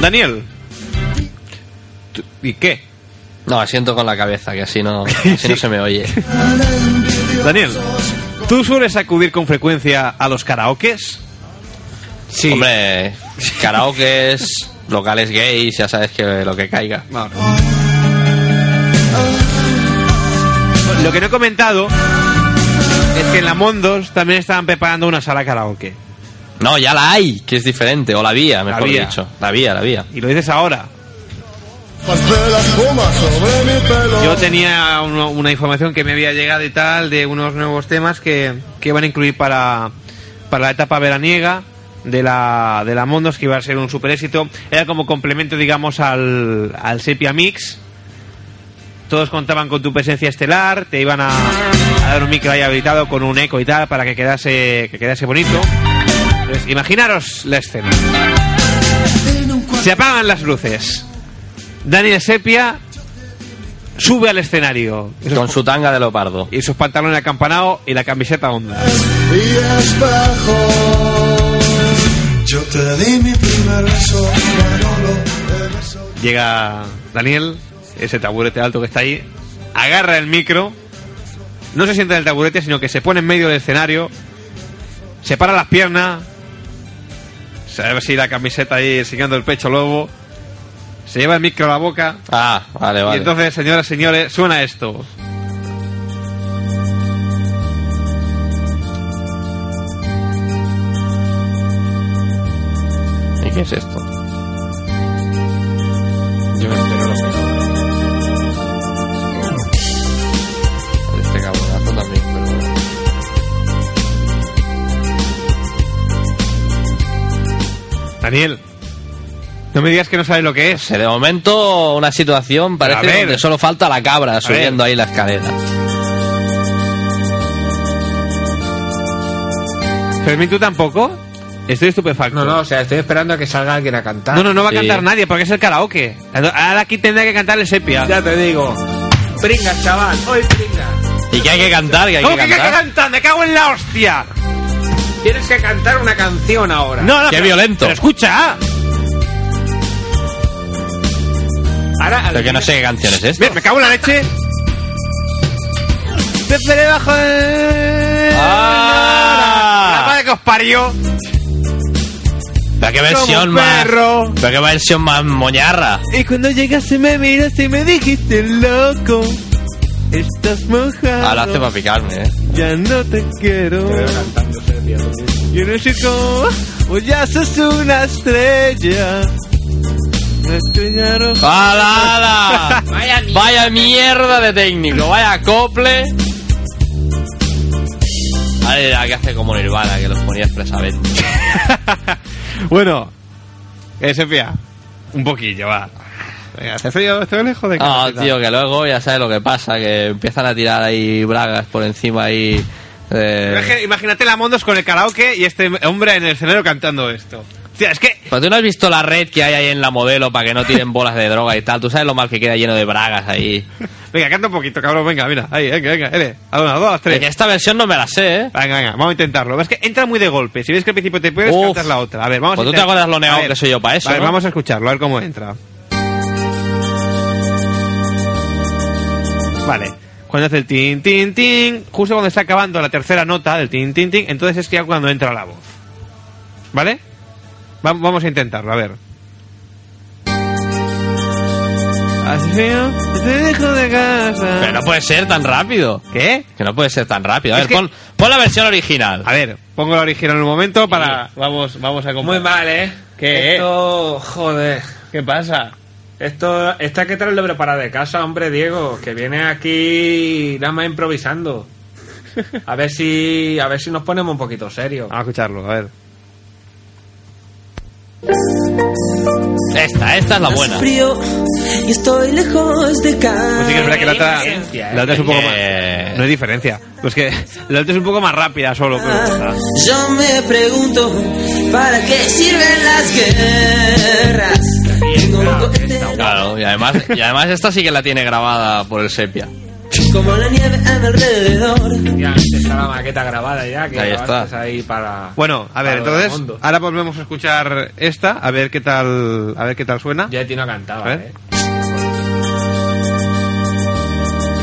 Daniel. ¿Tú- ¿Y qué? No, asiento con la cabeza, que así no, así no se me oye. Daniel, ¿tú sueles acudir con frecuencia a los karaokes? Sí. Hombre, karaokes, locales gays, ya sabes que lo que caiga. No, no. Lo que no he comentado es que en la Mondos también estaban preparando una sala karaoke. No, ya la hay, que es diferente. O la vía, mejor había. dicho. La vía, la vía. Y lo dices ahora. la. Yo tenía uno- una información que me había llegado y tal de unos nuevos temas que, que iban a incluir para, para la etapa veraniega de la, de la Mondos, que iba a ser un super éxito. Era como complemento, digamos, al, al Sepia Mix. Todos contaban con tu presencia estelar, te iban a, a dar un micro ahí habilitado con un eco y tal para que quedase, que quedase bonito. Entonces, imaginaros la escena. Se apagan las luces. Daniel Sepia sube al escenario. Con su tanga de leopardo. Y sus pantalones acampanado y la camiseta onda. Llega Daniel, ese taburete alto que está ahí, agarra el micro, no se sienta en el taburete, sino que se pone en medio del escenario, se para las piernas, se ve así la camiseta ahí enseñando el pecho lobo, se lleva el micro a la boca. Ah, vale, Y vale. entonces, señoras y señores, suena esto. ¿Y qué es esto? Daniel, no me digas que no sabes lo que es. De momento, una situación parece que solo falta la cabra subiendo ahí la escalera. Fermín, ¿tú tampoco? Estoy estupefacto. No, no, o sea, estoy esperando a que salga alguien a cantar. No, no, no va a cantar nadie porque es el karaoke. Ahora aquí tendrá que cantar el sepia. Ya te digo. Pringas, chaval. Hoy pringas. ¿Y que hay que cantar? ¿Que hay ¿Cómo que que hay que cantar? ¡Me cago en la hostia! Tienes que cantar una canción ahora. No, no, ¡Qué pero- violento! Pero escucha. Ahora, Pero que no sé qué canción es esta. Mira, me cago en la leche. Desde debajo de... ¡Ah! La madre que os parió. Pero qué versión más. perro. Pero qué versión más moñarra. Y cuando llegaste me miraste y me dijiste loco. Estás mojado. Ahora hace para picarme, eh. Ya no te quiero. Y en el circo, pues ya sos una estrella. Una estrella roja. ¡Hala, hala! Vaya mierda. Vaya mierda de técnico, vaya acople. Vale, la que hace como Nirvana, que los ponía expresamente. bueno, eh, Sepia, un poquillo, va. Hace frío, estoy lejos de No, casa. Ah, tío, que luego ya sabes lo que pasa, que empiezan a tirar ahí bragas por encima ahí. eh, Pero es imagínate la Mondos con el karaoke y este hombre en el escenario cantando esto. Tía, es que. Pues tú no has visto la red que hay ahí en la modelo para que no tiren bolas de droga y tal. Tú sabes lo mal que queda lleno de bragas ahí. Venga, canta un poquito, cabrón. Venga, mira. Ahí, venga, venga. L. A una, dos, Es tres. que esta versión no me la sé, ¿eh? Venga, venga, vamos a intentarlo. Es que entra muy de golpe. Si ves que al principio te puedes, Uf. cantas la otra. A ver, vamos Pues a tú te acuerdas lo ver, que soy yo para eso, A ver, ¿no? vamos a escucharlo, a ver cómo entra. Vale. Cuando hace el tin, tin, tin, justo cuando está acabando la tercera nota del tin, tin, tin, entonces es que ya cuando entra la voz. ¿Vale? Va- vamos a intentarlo, a ver. Te dejo de casa. Pero no puede ser tan rápido. ¿Qué? Que no puede ser tan rápido. A Es ver, que- pon, pon la versión original. A ver, pongo la original en un momento para... Vamos, vamos a Muy comparar. mal, ¿eh? ¿Qué? Esto, joder. ¿Qué pasa? Esto, esta hay que traerlo preparado de casa, hombre, Diego, que viene aquí nada más improvisando. A ver si, a ver si nos ponemos un poquito serios. Vamos a escucharlo, a ver. Esta, esta es la buena. Frío y estoy lejos de casa. Pues sí que es verdad que la otra, diferencia, ¿eh? la otra es un poco más... No hay diferencia. Pues que la otra es un poco más rápida solo. Pero... Yo me pregunto, ¿para qué sirven las guerras? Claro, y además, y además esta sí que la tiene grabada por el sepia. como la nieve mi alrededor. Ya está la maqueta grabada ya, que Ahí está. ahí para... Bueno, a ver, entonces, ahora volvemos a escuchar esta, a ver qué tal, a ver qué tal suena. Ya no cantaba, A ver. ¿eh?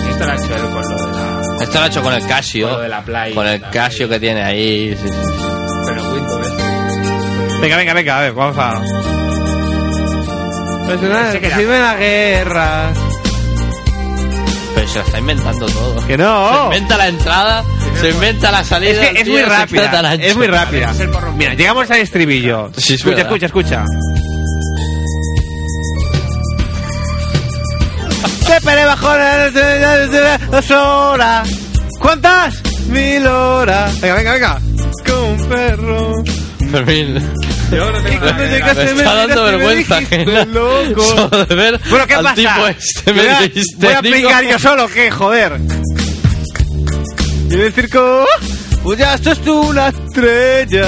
Esto lo ha hecho él con lo de la... Esto lo ha hecho con el Casio. Con lo de la Play. Con el La Casio que tiene ahí. sí, sí. Pero Windows. Venga, venga, venga, a ver, vamos a... Pues que sirven las guerras. Pero se la está inventando todo. Que no. Se inventa la entrada, se inventa la salida. Es que es tío muy se rápida. Es muy rápida. Mira, llegamos al estribillo. Sí, es escucha, verdad. escucha, escucha. Te esperé bajo la dos horas. ¿Cuántas? Mil horas. Venga, venga, venga. Con un perro. Fermín. Yo no tengo cuando llegaste me me está dando me vergüenza loco. De Bueno, ¿qué pasa? tipo este voy, a, voy a yo solo, ¿qué? Joder. Y en el circo, pues ya sos tú una estrella.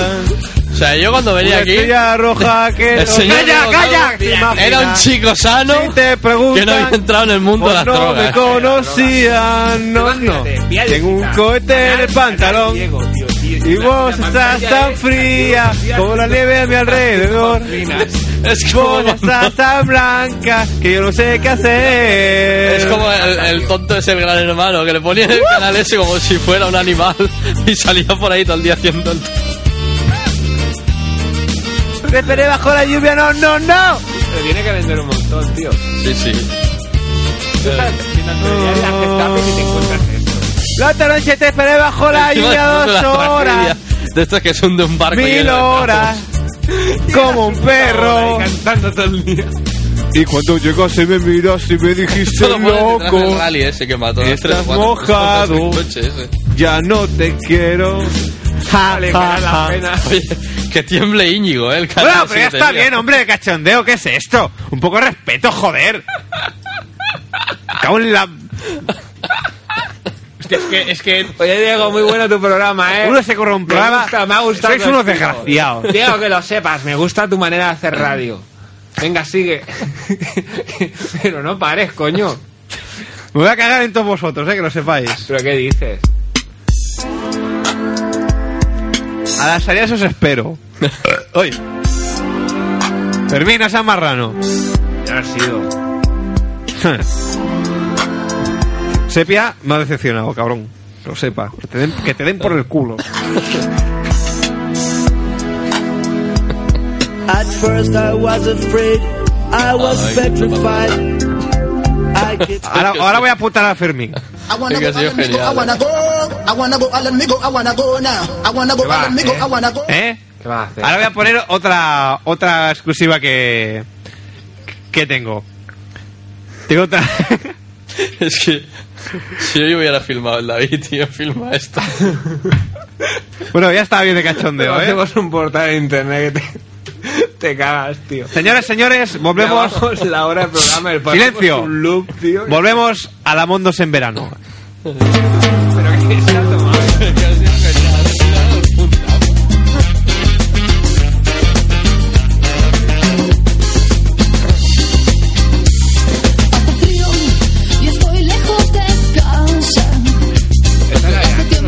O sea, yo cuando venía Una aquí. estrella roja que... El señor ¡Calla, calla! ¿Te Era un chico sano Si te preguntan, que no había entrado en el mundo de pues las no me drogas. conocían, no, no. Tengo un cohete en el pantalón. Y vos estás tan fría como la nieve a mi alrededor. Es como Vos estás tan blanca que yo no sé qué hacer. Es como el, el tonto ese el gran hermano que le ponía en el canal ese como si fuera un animal y salía por ahí todo el día haciendo el... Te esperé bajo la lluvia, no, no, no. Pero tiene que vender un montón, tío. Sí, sí. Tú actualidad en las que escapes y te encuentras esto. La otra noche te esperé bajo la lluvia dos horas. De estos que son de un barco Mil horas. Como un perro. Cantando todo el día. Y cuando llegaste me miraste y me dijiste loco. rally ese que mató a las Estás tres cuatro mojado. coche ese. Ya no te quiero. Vale, ja, la pena. Oye, que tiemble Íñigo, ¿eh? El Bueno, pero ya está bien, hombre, de cachondeo. ¿Qué es esto? Un poco de respeto, joder. Cago en la... Hostia, es que... Es que... Oye, Diego, muy bueno tu programa, ¿eh? Uno se corre un Me programa. gusta, me ha gustado. Sois unos desgraciados. Diego, que lo sepas, me gusta tu manera de hacer radio. Venga, sigue. Pero no pares, coño. Me voy a cagar en todos vosotros, eh, que lo sepáis. ¿Pero qué dices? A las salidas os espero. Oye. Fermín, no seas marrano. Ya has sido. Sepia me ha decepcionado, cabrón. Que Lo sepa. Que te den, que te den por el culo. At first I was afraid, I was petrified. I get Ahora, ahora voy a apuntar a Fermín. I wanna go, I wanna go. I wanna go, I wanna go now. I wanna go, ¿Qué va I wanna go. ¿Eh? ¿Qué vas a hacer? Ahora voy a poner otra otra exclusiva que que tengo. Tengo otra. Es que si yo hubiera filmado el David, tío, filma esto. bueno, ya está bien de cachondeo, ¿eh? Hacemos un portal de internet que te, te cagas, tío. Señores, señores, volvemos. La hora del programa. el Silencio. Un loop, tío. Volvemos a la Mondos en verano. Pero que se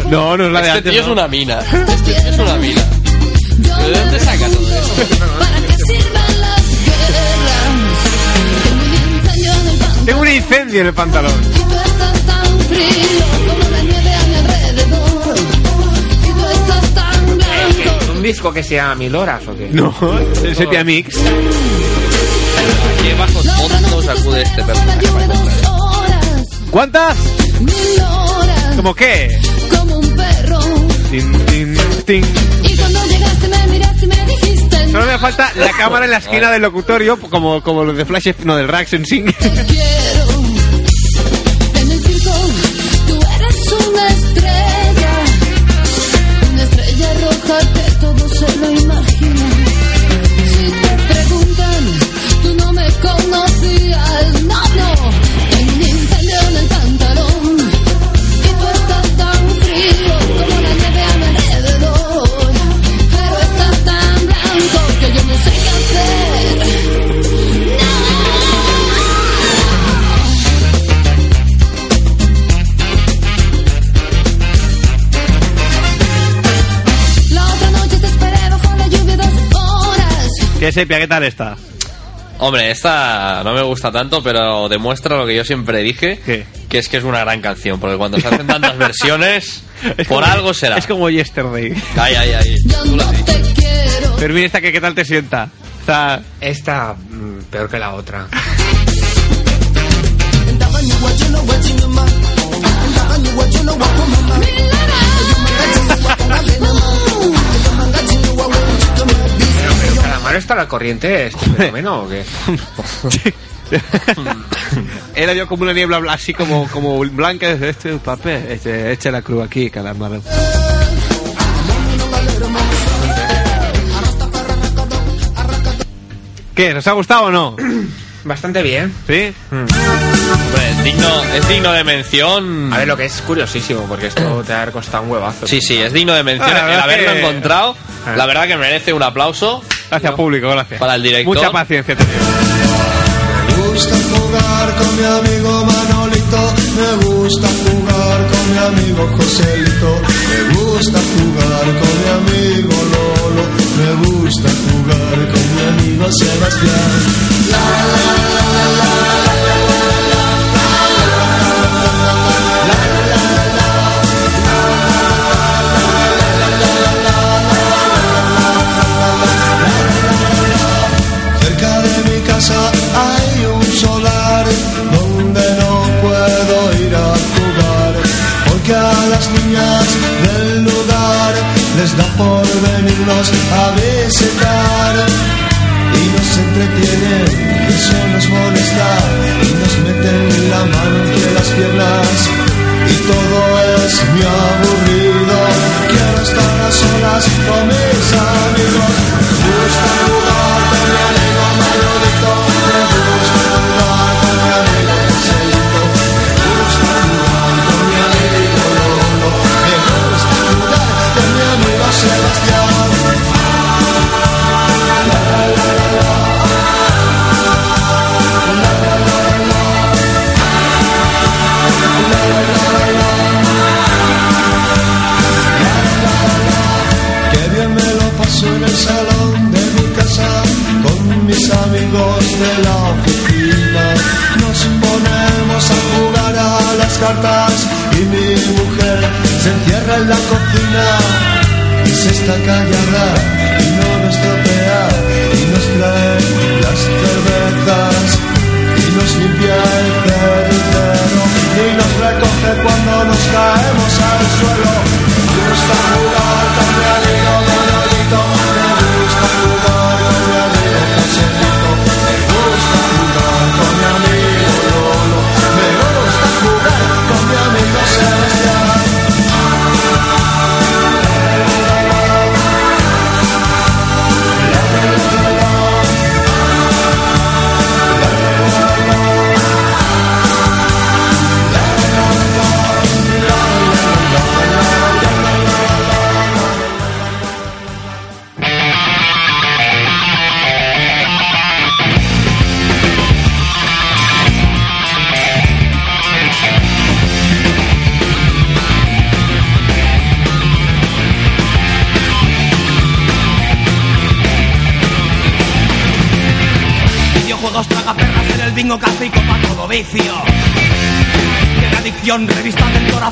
No, no es la de Este antes. tío es ¿no? una mina. Este tío es una mina. ¿De dónde saca todo esto? Tengo un incendio en el pantalón un incendio en el pantalón. y tú estás tan frío como la nieve a mi alrededor. Y tú estás tan blanco. ¿Un disco que se llama Mil Horas o qué? No, el Sepia Mix. ¿Qué bajos fondos acude este personaje para ¿Cuántas? mil horas, ¿Cómo qué? Tin, tin, tin. Y cuando llegaste me miraste y me dijiste Solo me falta la cámara en la esquina del locutorio, como, como los de Flash, no, del Rax en Sing. Sepia? ¿Qué tal está? Hombre, esta no me gusta tanto, pero demuestra lo que yo siempre dije, ¿Qué? que es que es una gran canción, porque cuando se hacen tantas versiones, Es por como- algo será. Es como Yesterday. Ay, ay, ay. Quiero. Fermín, ¿esta que, qué tal te sienta? Está... Esta mm, peor que la otra. Calamaro está al corriente este fenómeno o qué? Era yo como una niebla bla- así como, como blanca. Este es el papel. Este, este la cruz aquí, calamaro. ¿Qué? ¿Nos ha gustado o no? Bastante bien. ¿Sí? Hombre, es digno, es digno de mención. A ver, lo que es curiosísimo, porque esto te ha costado un huevazo. Sí, sí, es digno de mención. Ah, la el haberlo que- encontrado. La verdad que merece un aplauso Gracias, público, gracias. para el director. Mucha paciencia. Me gusta jugar con mi amigo Manolito, me gusta jugar con mi amigo Joselito, me gusta jugar con mi amigo Lolo, me gusta jugar con mi amigo Sebastián. La, la, la, la, la, la, casa hay un solar donde no puedo ir a jugar porque a las niñas del lugar les da por venirnos a visitar. Y nos entretienen y eso nos molesta y nos meten la mano entre las piernas. Y todo es muy aburrido quiero estar a solas con mis amigos. Me gusta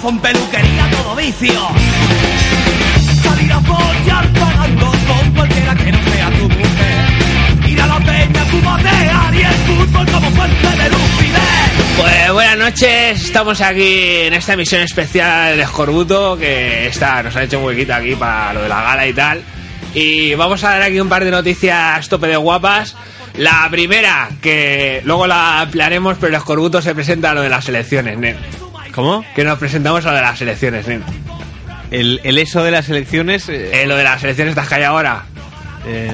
del corazón, peluquería, todo vicio. Salir a follar pagando con cualquiera que no sea tu mujer. Ir a la peña, fumatear y el fútbol como fuente de lucidez. Pues buenas noches, estamos aquí en esta emisión especial de Escorbuto que está, nos ha hecho un huequito aquí para lo de la gala y tal. Y vamos a dar aquí un par de noticias tope de guapas. La primera, que luego la ampliaremos, pero el Escorbuto se presenta a lo de las elecciones, nen. ¿Cómo? Que nos presentamos a lo de las elecciones, nen. El, el eso de las elecciones. Eh, lo de las elecciones estás que hay ahora. Eh,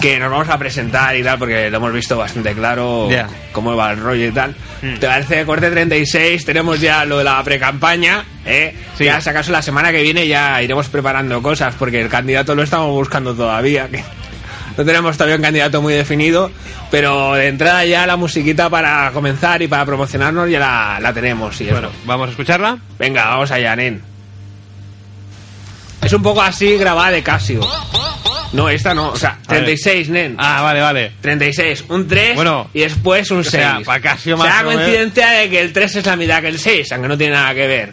Que nos vamos a presentar y tal, porque lo hemos visto bastante claro Ya. cómo va el rollo y tal. Mm. ¿Te parece corte 36? Tenemos ya lo de la pre-campaña, ¿eh? Sí. Ya, si acaso, la semana que viene ya iremos preparando cosas, porque el candidato lo estamos buscando todavía. Que no tenemos todavía un candidato muy definido, pero de entrada ya la musiquita para comenzar y para promocionarnos ya la, la tenemos. Y bueno, eso. ¿vamos a escucharla? Venga, vamos allá, nen. Es un poco así grabada de Casio. No, esta no, o sea, A ver. 36, nen. Ah, vale, vale. 36, un 3 Bueno, y después un o 6. sea, para Casio más o menos- coincidencia de que el 3 es la mitad que el 6, aunque no tiene nada que ver.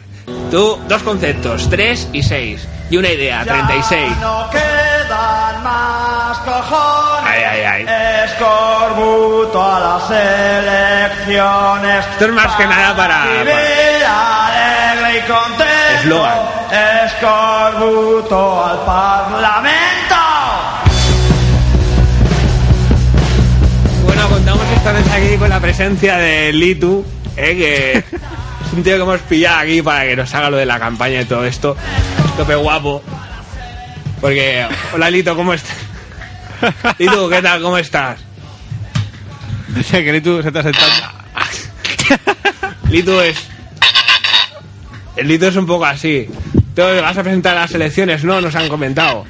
Tú, dos conceptos, 3 y 6. Y una idea, 36. no queda dan más cojones. Ay, ay, ay. Escorbuto a las elecciones. Esto es más que nada para- Vivir alegre y contento. Eslogan. Escorbuto al parlamento. Bueno, contamos esta vez aquí con la presencia de Litu, eh, que es un tío que hemos pillado aquí para que nos haga lo de la campaña y todo esto. Tope guapo. Porque, hola Lito, ¿cómo estás? Litu, ¿qué tal? ¿Cómo estás? Sea, que tú se te ha sentado. Litu es. El Lito es un poco así. ¿Tú vas a presentar las elecciones? No, nos han comentado.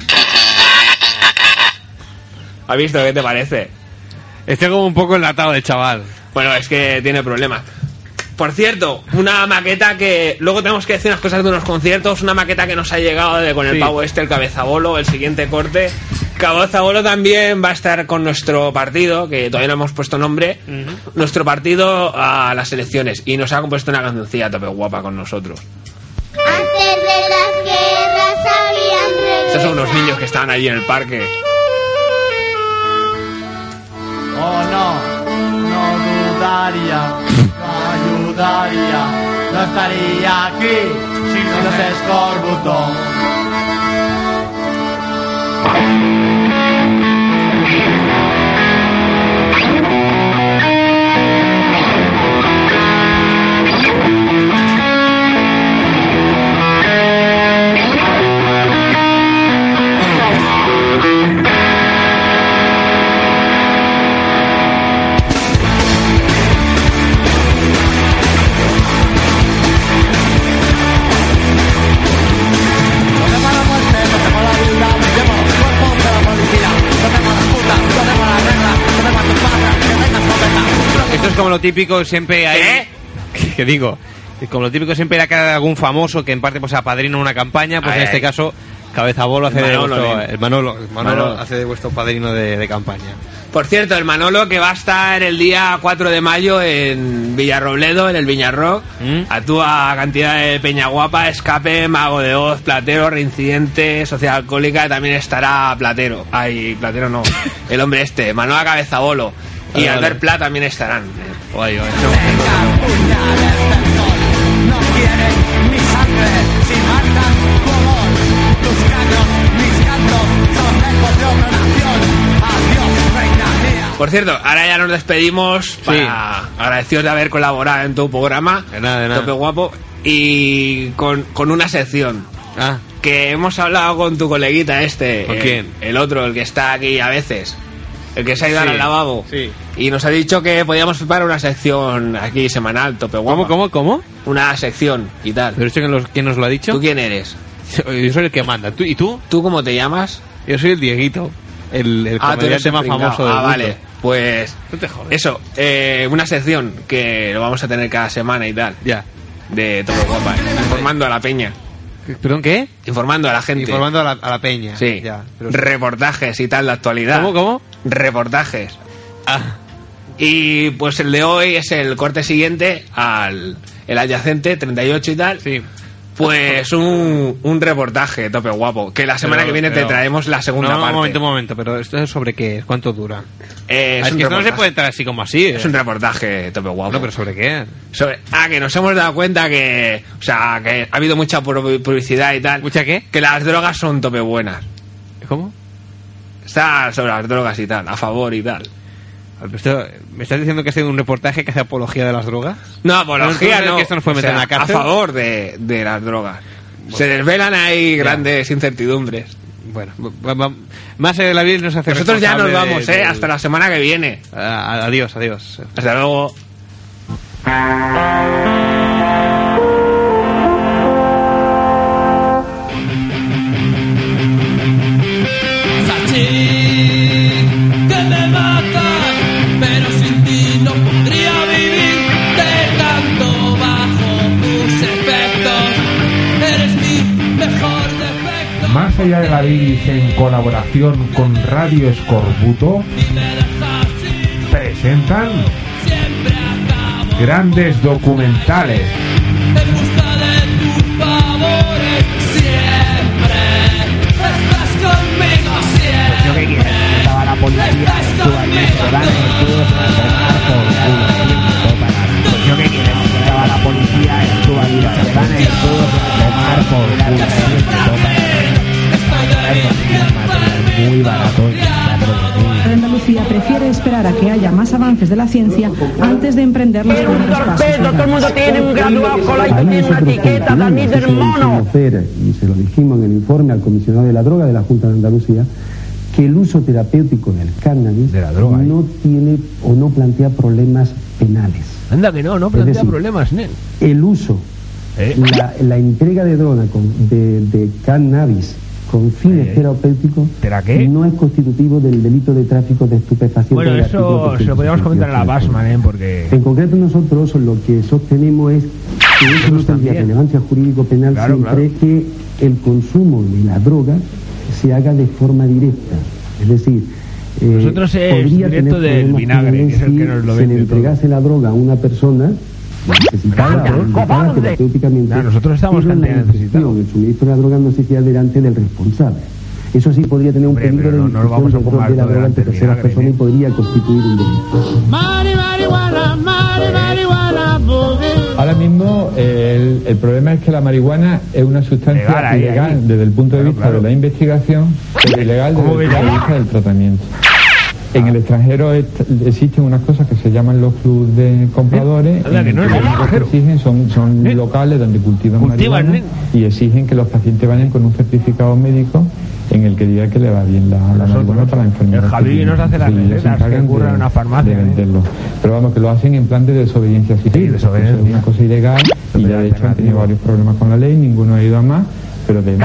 ¿Has visto? ¿Qué te parece? Estoy como un poco enlatado de chaval. Bueno, es que tiene problemas. Por cierto, una maqueta que. Luego tenemos que decir unas cosas de unos conciertos. Una maqueta que nos ha llegado de, con el Sí. pavo este, el cabezabolo, el siguiente corte. Cabezabolo también va a estar con nuestro partido, que todavía no hemos puesto nombre. Nuestro partido a las elecciones. Y nos ha compuesto una cancioncilla tope guapa con nosotros. Antes de las guerras habían reyes. Estos son unos niños que estaban allí en el parque. Oh no, no dudaría, ayudaría, no estaría aquí si no se escorbuto. Esto es como lo típico, siempre hay. ¿Qué? digo? Como lo típico, siempre hay que algún famoso que en parte pues apadrina una campaña, pues Ay, en este ay. caso, Cabezabolo hace El de Manolo, vuestro. El Manolo, el Manolo Manolo. hace de vuestro padrino de, de campaña. Por cierto, el Manolo que va a estar el día 4 de mayo en Villarrobledo, en el Viñarrock. Actúa cantidad de Peña Guapa, Escape, Mago de Oz, Platero, Reincidente, Sociedad Alcohólica. También estará Platero. Ay, Platero no. El hombre este, Manuel Cabezabolo. Y Vale, Albert. Pla también estarán. Guay, guay. Por cierto, ahora ya nos despedimos. Para agradecidos de haber colaborado en tu programa. De nada, de nada. Tope guapo. Y con, con una sección. Ah, Que hemos hablado con tu coleguita este. ¿Con eh, quién? El otro, el que está aquí a veces. El que se ha ido Sí, al lavabo. sí. Y nos ha dicho que podíamos preparar una sección aquí semanal, tope guapa. ¿Cómo, cómo, cómo? Una sección y tal. ¿Pero esto quién, quién nos lo ha dicho? ¿Tú quién eres? Yo soy el que manda. ¿Tú, ¿Y tú? ¿Tú cómo te llamas? Yo soy el Dieguito. El, el Ah, comediante más pringao. famoso del Ah, mundo. vale. Pues No te jodes. eso, eh, una sección que lo vamos a tener cada semana y tal. Ya. De Tope Guapa, informando a la peña. ¿Perdón qué? Informando a la gente. Informando a la, a la peña. Sí. Ya, pero- Reportajes y tal de actualidad. ¿Cómo, cómo? Reportajes. Ah, Y pues el de hoy es el corte siguiente al el adyacente, 38 y tal. sí. Pues un, un reportaje, tope guapo. Que la semana Pero- que viene pero- te traemos la segunda no, parte. Un momento, un momento, pero esto es sobre qué, ¿cuánto dura? Eh, es un que esto no se puede entrar así como así. Es un reportaje tope guapo. No, pero ¿sobre qué? Sobre- ah, que nos hemos dado cuenta que, o sea, que ha habido mucha pu- publicidad y tal. ¿Mucha qué? Que las drogas son tope buenas. ¿Cómo? Está sobre las drogas y tal, a favor y tal. ¿Me estás diciendo que has tenido un reportaje que hace apología de las drogas? No, apología ¿No no. que esto nos puede O sea, en la cárcel? A favor de, de las drogas. Se desvelan ahí grandes incertidumbres. Bueno, más de la vida nos hace Nosotros ya nos vamos, de- ¿eh? Hasta la semana que viene. Adiós, adiós. Hasta luego. Allá de la bilis en colaboración con Radio Escorbuto, presentan grandes documentales. Policía estuvo allí, se van a ir todos a tomar por culo. Pararan. Pues yo qué quieres, que estaba la policía estuvo allí, se van a ir todos a tomar por culo. No pararan. Muy barato y. Andalucía prefiere esperar a que haya más avances de la ciencia antes de emprender los primeros pasos. Todo el mundo tiene un graduado con la y tiene una etiqueta, Dani del mono. conocer, y se lo dijimos en el informe al comisionado de la droga de la Junta de Andalucía, que el uso terapéutico del cannabis no tiene o no plantea problemas penales. Anda que no, no plantea decir, problemas. El uso, la, la entrega de droga con- de, de cannabis con fines terapéuticos no es constitutivo del delito de tráfico de estupefacientes. Bueno, eso se lo podríamos comentar a la 368. Basman, ¿eh? Porque... En concreto nosotros lo que sostenemos es que eso no tendría relevancia jurídico penal Claro, siempre que el consumo de la droga se haga de forma directa. Es decir, eh, Nosotros es podría directo tener del problemas vinagre, que es el si que nos lo se vende le entregase la droga a una persona necesitada o terapéuticamente. nosotros estamos el suministro de la droga no se hacía delante del responsable. Eso sí podría tener un peligro de no- no lo vamos a de la droga del terceras personas y podría constituir un delito. Mismo el, el problema es que la marihuana es una sustancia Legal ahí, ilegal ahí. desde el punto de vista de la investigación, pero ilegal desde el ¿Cómo punto de vista del tratamiento. En el extranjero existen unas cosas que se llaman los clubes de compradores, que no es que exigen son, son locales donde cultivan, Cultivan, marihuana y exigen que los pacientes vayan con un certificado médico en el que diga que le va bien la, la marihuana para enfermedad. el Javi nos hace las Sí, recetas, que ocurre en una farmacia, de ¿eh? venderlo. Pero vamos, que lo hacen en plan de desobediencia civil. porque eso es una cosa ilegal y ya de hecho han tenido varios problemas con la ley, ninguno ha ido a más. Pero de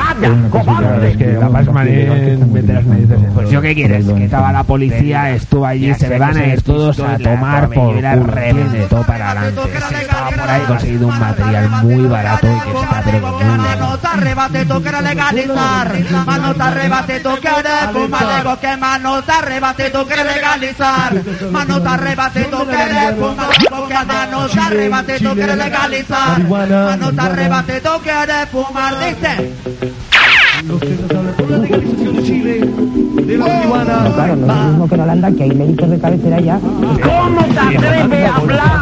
cosa ilegal. Es que la están meter las en Pues yo qué quieres, que estaba la policía, estuvo allí, se van a ir todos a tomar por culo, reventó para adelante. Se estaba por ahí conseguido un material muy barato y que está pero muy bueno. Mano te arrebate, quieres legalizar. Mano te arrebate, tú quieres fumar. Digo que mano te arrebate, quieres legalizar. Mano te arrebate, tú quieres fumar. Digo que mano te arrebate, quieres legalizar. Mano te arrebate, tú quieres fumar. Dice. Claro, no es lo mismo que en Holanda, que hay médicos de cabecera ya. ¿Cómo te atreves a hablar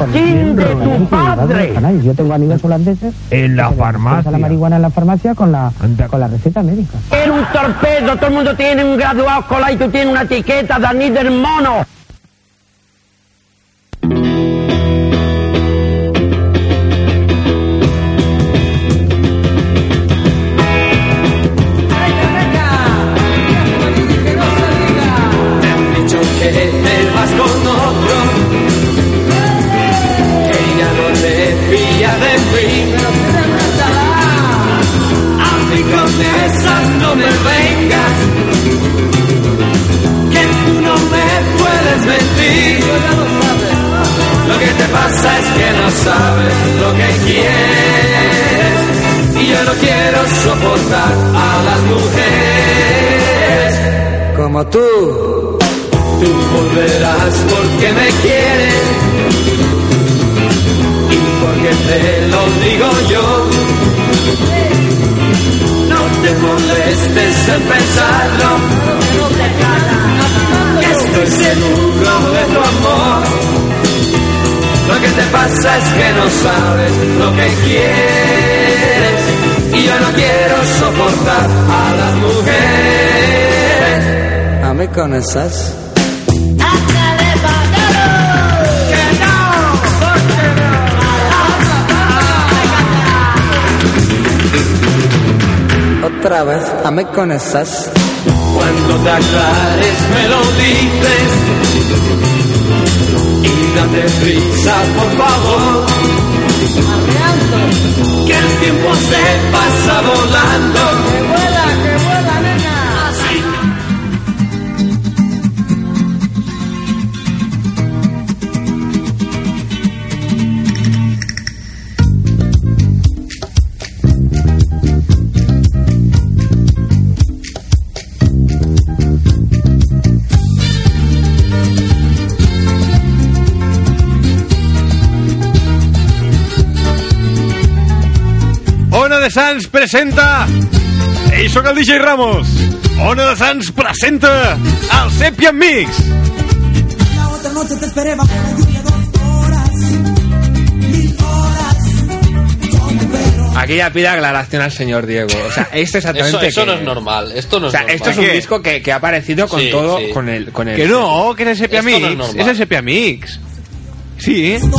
así de tu padre? Yo tengo amigos holandeses En la farmacia. la marihuana en la farmacia con la, con la receta médica. Eres un torpedo, todo el mundo tiene un graduado escolar y tú tienes una etiqueta, Dani del mono. Pasa es que no sabes lo que quieres, y yo no quiero soportar a las mujeres como tú. Tú volverás porque me quieres y porque te lo digo yo. No te molestes en pensarlo, pasa es que no sabes lo que quieres y yo no quiero soportar a las mujeres. A mí con esas. Otra vez, a mí con esas. Cuando te aclares me lo dices. Y date prisa, por favor. Que el tiempo se pasa volando. Que vuela, que de Sans presenta Eso el DJ Ramos. Ona de Sants presenta el Sepia Mix. La otra noche te esperé bajo la lluvia dos horas, mil horas. Aquí ya pide aclaración al señor Diego. O sea, esto exactamente. Eso, eso que- no es normal. Esto no O es sea, normal. esto es un disco que, que ha aparecido con Sí, todo, sí. con el, con el. Que no, que es el Sepia Esto no es Mix. es el Sepia Mix. Sí. Estoy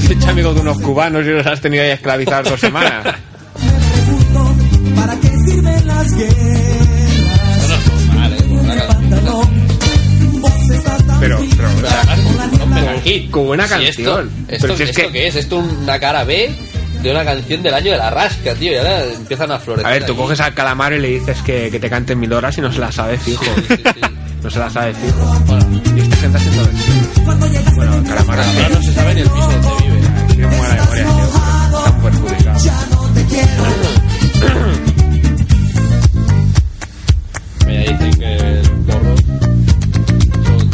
te has hecho amigo de unos cubanos y los has tenido ahí esclavizados dos semanas? ¿Para qué sirven las? Pero, pero, o sea, hit. como buena canción. Esto, esto, Pero si es ¿esto que- qué es? Esto una cara B de una canción del año de la rasca, tío. Y ahora empiezan a florecer. A ver, tú aquí. coges al calamar y le dices que, que te cante mil horas y no se la sabe fijo. No se la sabe fijo. Y esta gente haciendo versión. Bueno, el calamar Ahora no se sabe ni el piso donde vive. tiene muy mala memoria, tío. Está muy perjudicado. Mira, dicen que los porros son...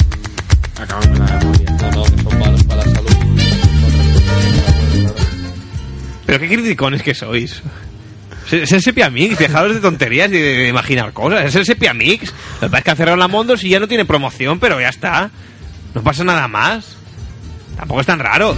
Acaban con la memoria. No, no, que son malos para la salud. Pero qué criticones que sois. El Sepia Mix, dejaros de tonterías y de, imaginar cosas. Es el Sepia Mix. Lo que pasa es que han cerrado la Mondos y ya no tiene promoción, pero ya está. No pasa nada más. Tampoco es tan raro.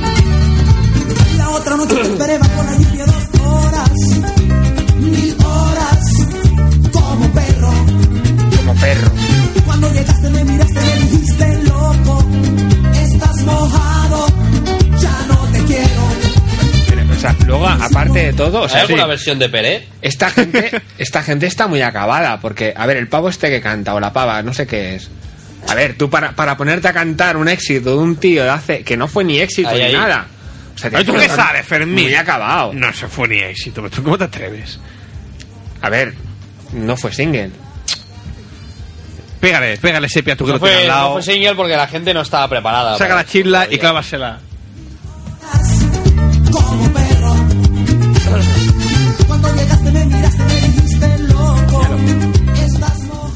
Todo, o sea, ¿Hay alguna sí, versión de Pérez? esta gente, esta gente está muy acabada, porque, a ver, el pavo este que canta, o la pava, no sé qué es. A ver, tú para, para ponerte a cantar un éxito de un tío de hace, que no fue ni éxito Ahí, ni ahí. nada. O sea, ¿Pero tú qué sabes, Fermín? Muy acabado. No se fue ni éxito. pero ¿Tú cómo te atreves? A ver, no fue single. Pégale, pégale Sepia, tú que No lo fue, al lado. no fue single porque la gente no estaba preparada. Saca la chirla y clávasela.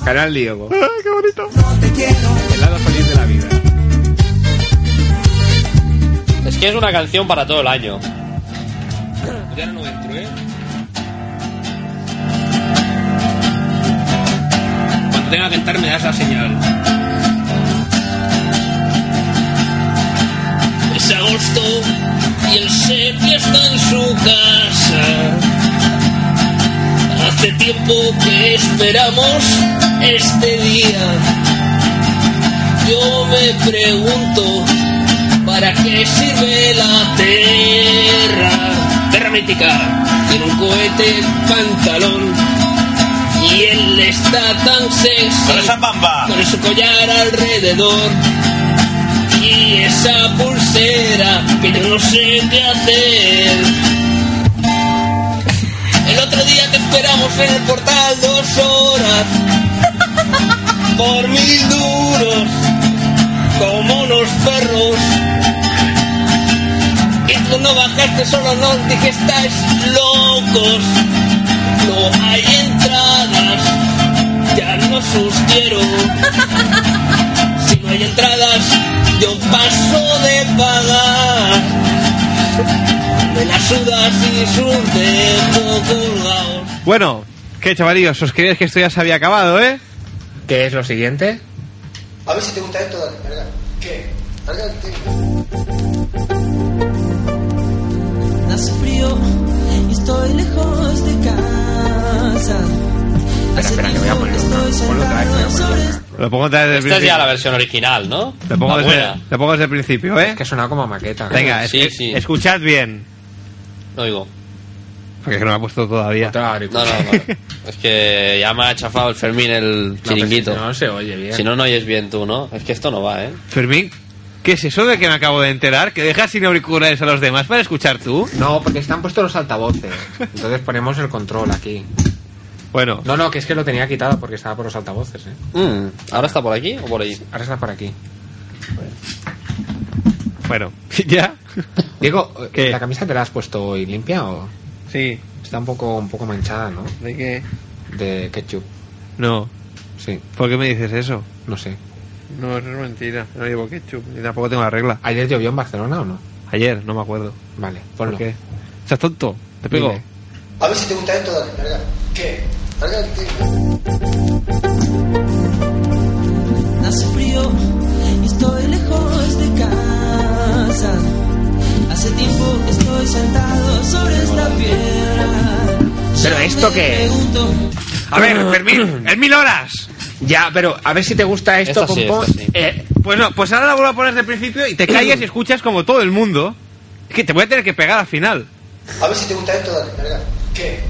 Canal Diego. ¡Qué bonito! no te quiero. El lado feliz de la vida. Es que es una canción para todo el año. Ya no entro, ¿eh? Cuando tenga que cantar me das la señal. Es agosto y el sepia está en su casa. Hace tiempo que esperamos este día. Yo me pregunto, ¿para qué sirve la tierra? Tierra mítica, tiene un cohete pantalón. Y él está tan sexy Con esa pampa. con su collar alrededor y esa pulsera que yo no sé qué hacer. Esperamos en el portal dos horas por mil duros como unos perros. Y cuando bajaste solo nos dije estáis locos, no hay entradas, ya no sugiero. Si no hay entradas, yo paso de pagar. Me las sudas y sus dejo colgados. Bueno, ¿qué chavalillos? ¿Os creíais que esto ya se había acabado, eh? ¿Qué es lo siguiente? A ver si te gusta esto, dale, carga. ¿Qué? Tema. Hace frío y estoy lejos de casa. Espera, espera, que voy a poner una. Ponlo otra vez, que voy a poner una. Lo pongo otra vez desde el Esta es ya principio. la versión original, ¿no? Lo pongo, La desde, buena. lo pongo desde el principio, ¿eh? Que suena como maqueta. Venga, es- Sí, es- sí. escuchad bien. No digo. Porque es que no me ha puesto todavía. Otra No, no, no. Es que ya me ha chafado el Fermín el No, chiringuito. si no se oye bien. Si no, no oyes bien tú, ¿no? Es que esto no va, ¿eh? Fermín, ¿qué es eso de que me acabo de enterar? ¿Que dejas sin auriculares a los demás para escuchar tú? No, porque están puestos los altavoces. Entonces ponemos el control aquí. Bueno, No, no, que es que lo tenía quitado porque estaba por los altavoces, ¿eh? Mm, ¿Ahora está por aquí o por ahí? Ahora está por aquí. bueno, ya. Diego, ¿Qué? ¿la camisa te la has puesto hoy limpia o...? Sí. Está un poco, un poco manchada, ¿no? ¿De qué? De ketchup. No. Sí, ¿Por qué me dices eso? no sé. No, eso es mentira. No llevo ketchup. Y tampoco tengo la regla. ¿Ayer llovió en Barcelona o no? Ayer, no me acuerdo. Vale, ¿Por ponlo. qué? ¿Estás tonto? ¿Te pego? A ver si te gusta esto, dale. ¿Qué? Hace frío y estoy lejos de casa. Hace tiempo que estoy sentado sobre esta piedra. ¿Pero esto qué es? A ver, Fermín, es mil horas. Ya, pero a ver si te gusta esto, Esta sí, esta sí. Eh, Pues no, pues ahora la vuelvo a poner desde el principio y te callas y escuchas como todo el mundo. Es que te voy a tener que pegar al final. A ver si te gusta esto, dale, larga. ¿Qué?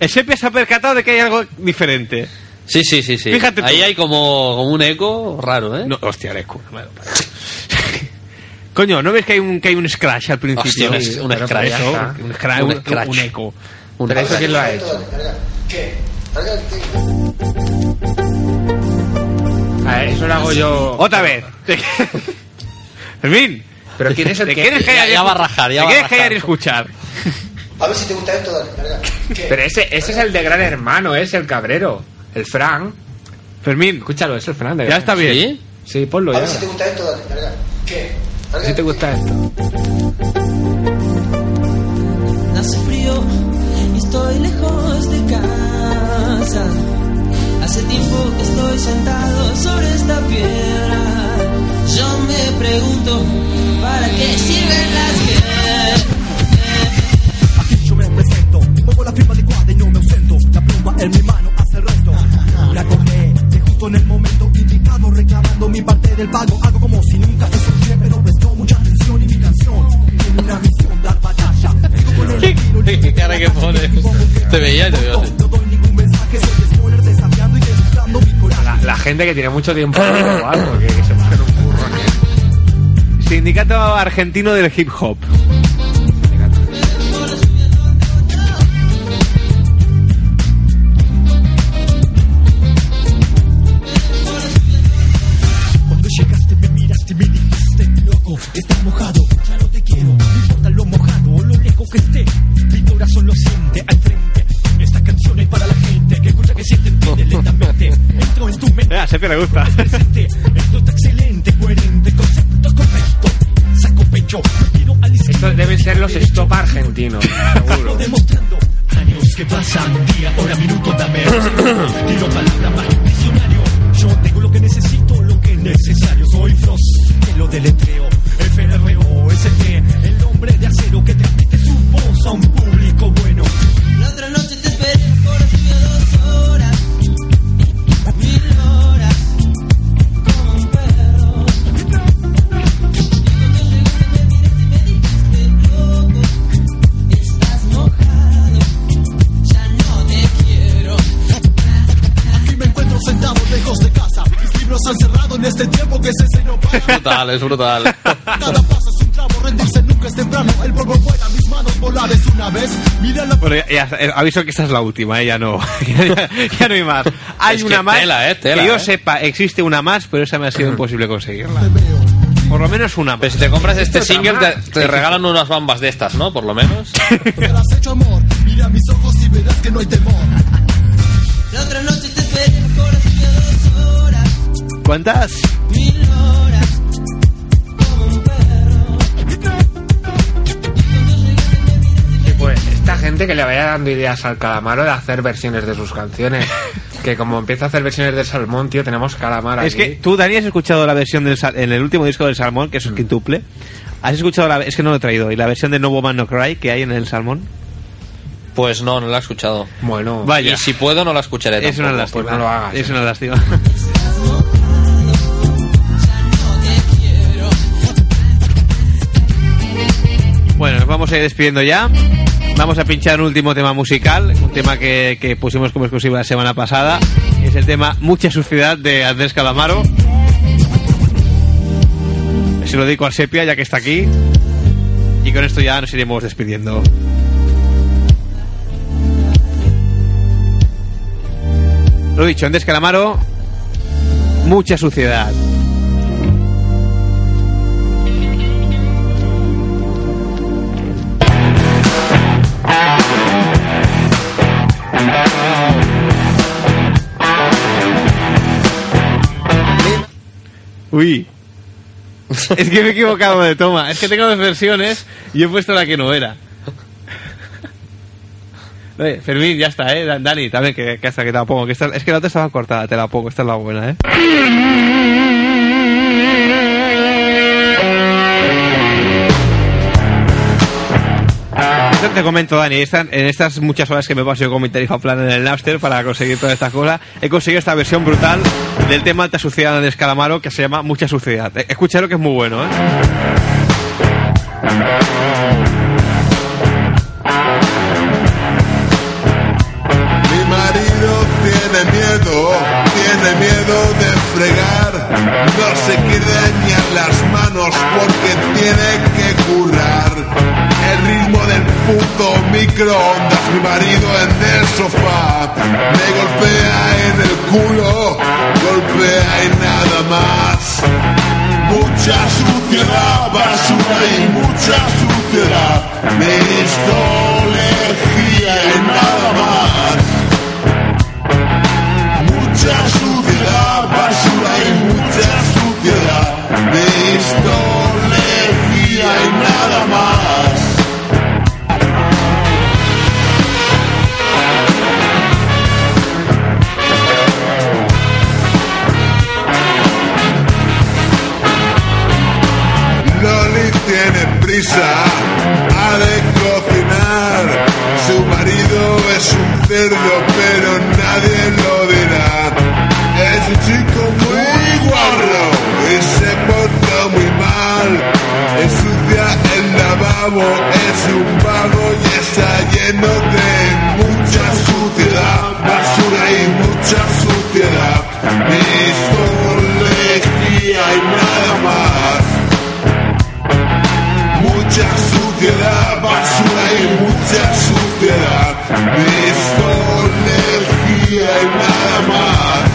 El sepia se ha percatado de que hay algo diferente. Sí, sí, sí, sí. Fíjate tú. Ahí hay como, como un eco raro, ¿eh? No, hostia, el eco. no. Coño, ¿no ves que hay un, que hay un scratch al principio? Hostia, un- un Pero scratch. eso, un, scratch, Un un- scratch. un eco. Un ¿Pero eso scratch. quién lo ha hecho? ¿Qué? A ver, eso lo hago yo. Otra vez. Fermín. Pero ¿quién es el ¿Te que- quieres Ya- callar y ya va a rajar, ya ¿Te va a quieres rajar. callar y escuchar? A ver si te gusta esto, dale. Pero ese, ese es el de Gran Hermano, es el cabrero. El Fran. Fermín. Escúchalo, es el Fran de Ya está bien. ¿Sí? Sí, ponlo A ya. ver si te gusta esto, dale, larga. ¿Qué? A ver si te gusta esto. Hace frío y estoy lejos de casa. Hace tiempo que estoy sentado sobre esta piedra. Yo me pregunto, ¿para qué sirven las guerras? Aquí yo me presento, pongo la firma adecuada y no me ausento. La pluma en mi mano el resto. La coge de justo en el momento indicado, reclamando mi parte del pago. Hago como si nunca te escuché, pero prestó mucha atención y mi canción tiene una misión, dar batalla. ¿Qué cara que pones? Te veía y te veo así. no doy ningún mensaje, soy spoiler desafiando y demostrando mi coraje. La, la gente que tiene mucho tiempo libre o algo, que, que se un curro. Sindicato argentino del hip hop. Me dijiste Loco, estás mojado, ya no te quiero No importa lo mojado o lo lejos que esté Mi corazón lo siente al frente Esta canción es para la gente Que escucha, que siente, entiende lentamente Entro en tu mente Eh, a Sepia le gusta. Esto está excelente, coherente, concepto correcto Saco pecho, miro al izquierdo Estos deben ser los stop argentinos, seguro. Demostrando años que pasan, día, hora, minuto, dame Tiro palabra más diccionario Yo tengo lo que necesito, lo que es lo deletreo FRO, ST, el hombre de acero Que transmite su voz a un público bueno. La otra noche te esperé por dos horas, vez Mira la Bueno, ya, ya, eh, aviso que esta es la última, eh, ya no, ya, no hay más. Hay Es que una más. tela, eh, tela, que yo eh. sepa, existe una más, pero esa me ha sido imposible conseguirla. Por lo menos una Pero más. si te compras este single, te, regalan unas bambas de estas, ¿no? Por lo menos. me has hecho amor Mira mis ojos y verás que no hay temor La otra noche te esperé por dos horas, ¿Cuántas? mil horas, esta gente que le vaya dando ideas al calamaro de hacer versiones de sus canciones. que como empieza a hacer versiones de Salmón, tío, tenemos calamar Es aquí. que tú, Dani, has escuchado la versión del sal- en el último disco del Salmón, que es un quintuple. ¿Has escuchado la es que no lo he traído y la versión de No Woman No Cry que hay en el Salmón? Pues no, no la he escuchado. Bueno, Vaya. Y si puedo, no la escucharé Es una tampoco. lástima. pues no lo hagas, Es eh. una lástima. Bueno, nos vamos a ir despidiendo ya. Vamos a pinchar un último tema musical, un tema que, que pusimos como exclusiva la semana pasada. Es el tema Mucha Suciedad de Andrés Calamaro. Se lo dedico al Sepia ya que está aquí. Y con esto ya nos iremos despidiendo. Lo dicho, Andrés Calamaro, mucha suciedad. Uy. Es que me he equivocado de toma. Es que tengo dos versiones y he puesto la que no era. Fermín, ya está, ¿eh? Dani, también, que, que hasta que te la pongo. Que esta, es que la otra estaba cortada, te la pongo. Esta es la buena, ¿eh? Te comento, Dani, esta- en estas muchas horas que me paso yo con mi plan en el Napster para conseguir todas estas cosas, he conseguido esta versión brutal del tema Alta Suciedad de Escalamaro que se llama Mucha Suciedad. Eh, Escúchalo que es muy bueno, ¿eh? Mi marido tiene miedo, tiene miedo de fregar. No se quiere dañar las manos porque tiene que currar. El ritmo del puto microondas, mi marido en el sofá. Me golpea en el culo, golpea y nada más. Mucha suciedad, basura y mucha suciedad. Me histología y nada más. Mucha suciedad, basura y mucha suciedad. Ha de cocinar. Su marido es un cerdo, pero nadie lo dirá. Es un chico muy guarro y se porta muy mal. Ensucia el lavabo, es un vago y está lleno de mucha suciedad, basura y mucha suciedad. Histología y nada más. Mucha suciedad, basura y mucha suciedad. Histología y nada más.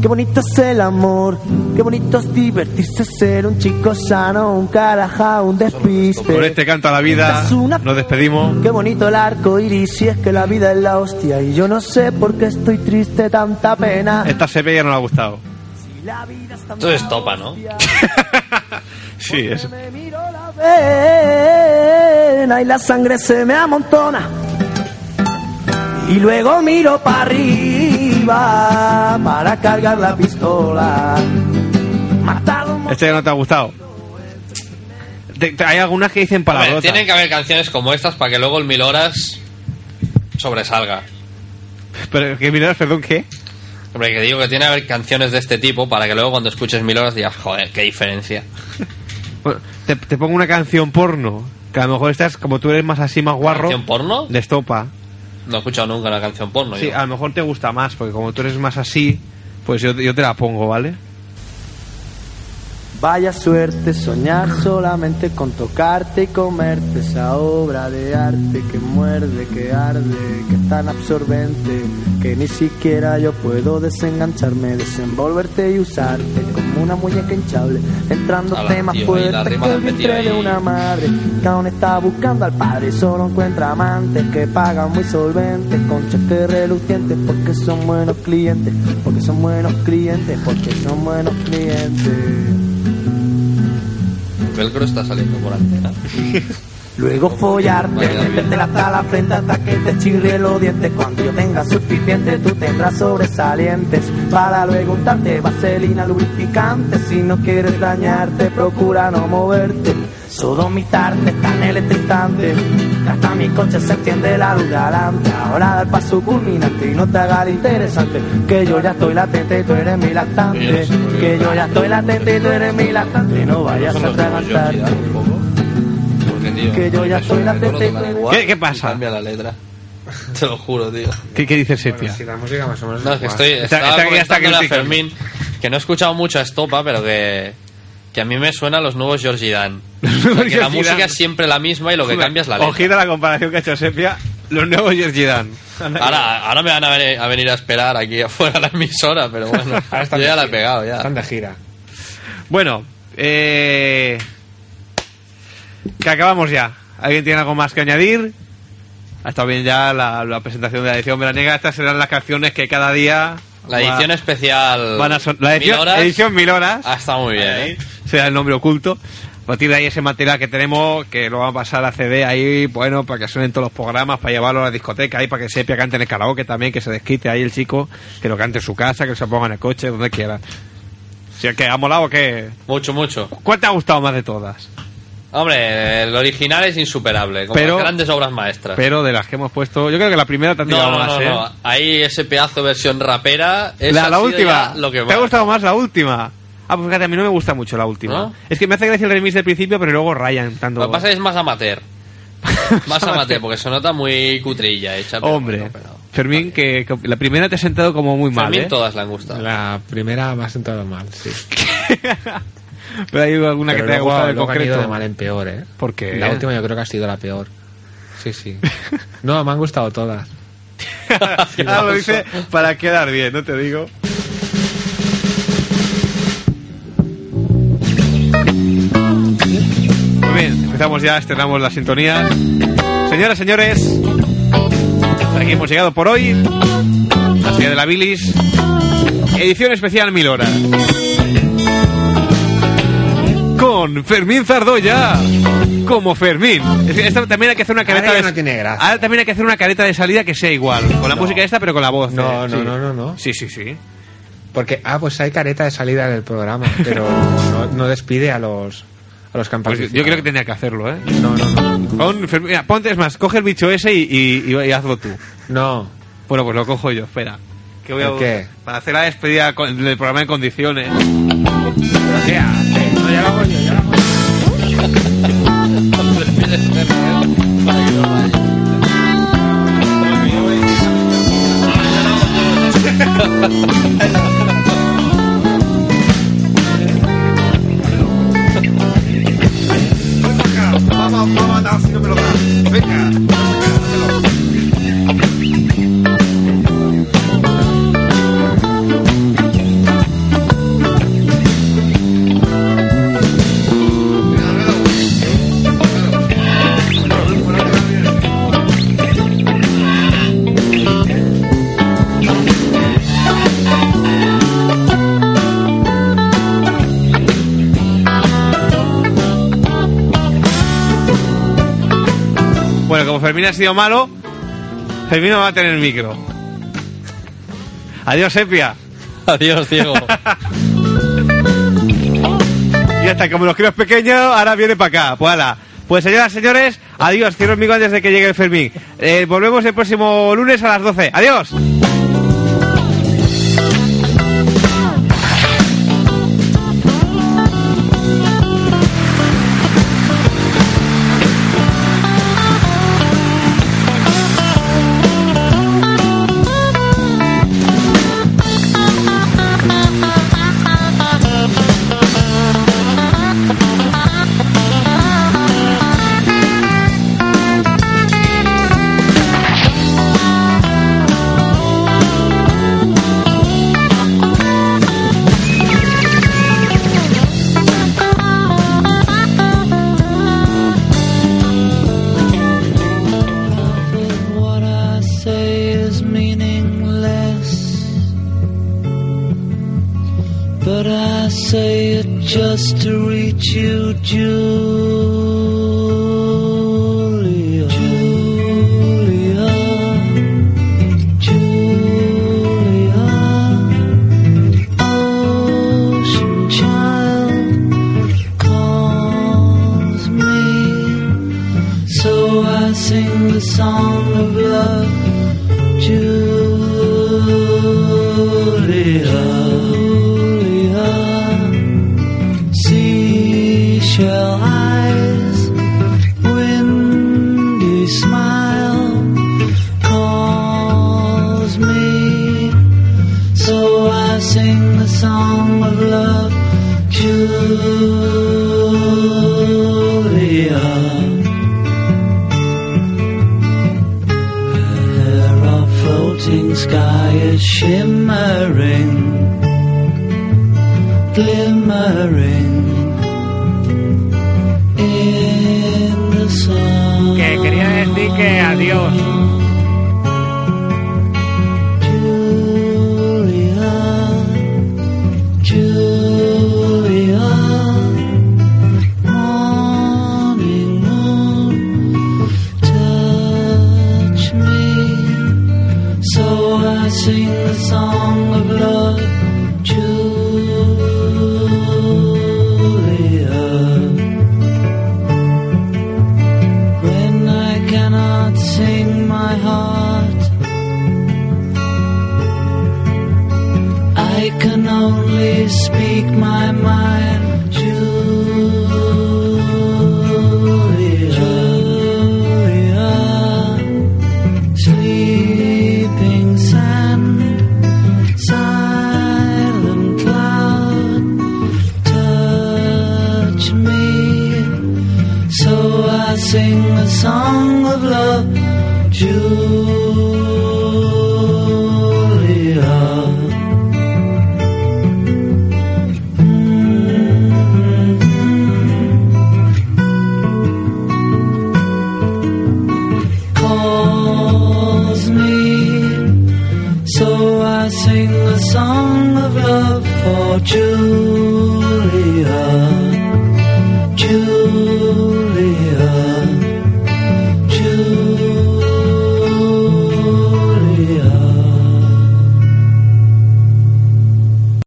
Qué bonito es el amor, qué bonito es divertirse, ser un chico sano, un caraja, un despiste. Con este canto a la vida nos despedimos. Qué bonito el arco iris, si es que la vida es la hostia. Y yo no sé por qué estoy triste, tanta pena. Esta sepia ya no le ha gustado. Esto es topa, ¿no? Sí, es. Pena y la sangre se me amontona. Y luego miro para arriba para cargar la pistola. Este ya no te ha gustado. Hay algunas que dicen palabrotas. tienen que haber canciones como estas para que luego el Mil Horas sobresalga. Pero que miras, perdón, ¿qué? Hombre, que digo que tiene que haber canciones de este tipo para que luego cuando escuches Mil Horas digas, joder, qué diferencia. Bueno, te, te pongo una canción porno. Que a lo mejor estás, como tú eres más así, más guarro. ¿Canción porno? De estopa. No he escuchado nunca una canción porno. Sí, yo. a lo mejor te gusta más, porque como tú eres más así, pues yo, yo te la pongo, ¿vale? Vaya suerte soñar solamente con tocarte y comerte esa obra de arte que muerde, que arde, que es tan absorbente que ni siquiera yo puedo desengancharme, desenvolverte y usarte como una muñeca hinchable, entrándote Ala, más tío, y fuerte la que el vientre de una madre aún está buscando al padre y solo encuentra amantes que pagan muy solventes con cheques relucientes porque son buenos clientes, porque son buenos clientes, porque son buenos clientes. El velcro está saliendo por antena. Luego follarte, metértela hasta la frente hasta que te chirre los dientes. Cuando yo tenga suficiente, tú tendrás sobresalientes. Para luego untarte vaselina lubrificante. Si no quieres dañarte, procura no moverte. Sodomitarte tan electrizante. que Hasta mi coche se enciende la luz de adelante. Ahora da el paso culminante y no te haga el interesante. Que yo ya estoy latente y tú eres mi lactante. Que yo ya estoy latente y tú eres mi lactante. No vayas a atragantarte. Tío, Que yo ya soy la el velcro tete- tocan igual ¿Qué- qué y pasa? Cambia la letra. Te lo juro, tío. ¿Qué, qué dice Sepia? Si la música más o menos No, es que estoy. Está- Estaba está- está criticando. Fermín que no he escuchado mucho a Estopa, pero que. Que a mí me suena a los nuevos Georgie Dan. O sea, que la música es siempre la misma y lo que cambia es la letra. Ojita la comparación que ha hecho Sepia. Los nuevos Georgie Dan. Ahora, ahora me van a venir, a venir a esperar aquí afuera de la emisora, pero bueno, Ahora están yo ya la he pegado ya. Están de gira. Bueno, eh... Que acabamos ya. ¿Alguien tiene algo más que añadir? Ha estado bien ya la, la presentación de la edición veraniega. Estas serán las canciones que cada día... La edición va- especial. van a son- la edición, Mil horas. edición mil horas. Ah, está muy bien, ¿eh? Será el nombre oculto. partir de ahí ese material que tenemos, que lo vamos a pasar a CD ahí, bueno, para que suenen todos los programas, para llevarlo a la discoteca, ahí para que Sepia cante en el karaoke también, que se desquite ahí el chico, que lo cante en su casa, que se ponga en el coche, donde quiera. Si es que ha molado que... Mucho, mucho. ¿Cuál te ha gustado más de todas? Hombre, el original es insuperable, como Pero- las grandes obras maestras. Pero de las que hemos puesto, yo creo que la primera te ha no, tirado no, más, no, ¿eh? no. Ahí ese pedazo versión rapera. La, la última. Lo que ¿Te ha más. gustado más la última? Ah, pues fíjate, a mí no me gusta mucho la última. ¿No? Es que me hace gracia el remix del principio, pero luego rayan tanto. Lo que pasa es que es más amateur. más amateur, porque se nota muy cutrilla hecha. pero Hombre, bueno, pero- Fermín, que, que la primera te ha sentado como muy mal, Fermín ¿eh? todas le han gustado. La primera me ha sentado mal, sí. Pero hay alguna Pero que te haya gustado en luego han concreto. ido de mal en peor, ¿eh? ¿Por qué? La última yo creo que ha sido la peor. Sí, sí. No, me han gustado todas. Ya lo dice para quedar bien, no te digo. Muy bien, empezamos ya, estrenamos las sintonías. Señoras, señores, hasta aquí hemos llegado por hoy. La serie de la bilis. Edición especial Mil Horas. Con Fermín Zardoya. Como Fermín. Es que esto también hay que hacer una careta Ahora ya de no tiene gracia. Ahora también hay que hacer una careta de salida que sea igual. Con la música esta, pero con la voz. No, eh, no, sí. no, no, no. Sí, sí, sí. Porque, ah, pues hay careta de salida del programa, pero no, no despide a los, a los Pues campos. yo creo que tenía que hacerlo, ¿eh? No, no, no. Con Fermín- mira, ponte, es más, coge el bicho ese y, y- y- y hazlo tú. No. Bueno, pues lo cojo yo, espera. Que voy a, ¿El qué? Para hacer la despedida con- del programa en condiciones. Pero qué hace? No, ya lo hago yo, ya lo hago yo. Ha sido malo, Fermín no va a tener micro. Adiós, Sepia. Adiós, Diego. Y ya está, como los críos pequeños, ahora viene para acá. Pues ala. Pues señoras señores, adiós. Cierro el micro antes de que llegue Fermín. Eh, volvemos el próximo lunes a las 12. Adiós. But I say it just to reach you, Julia.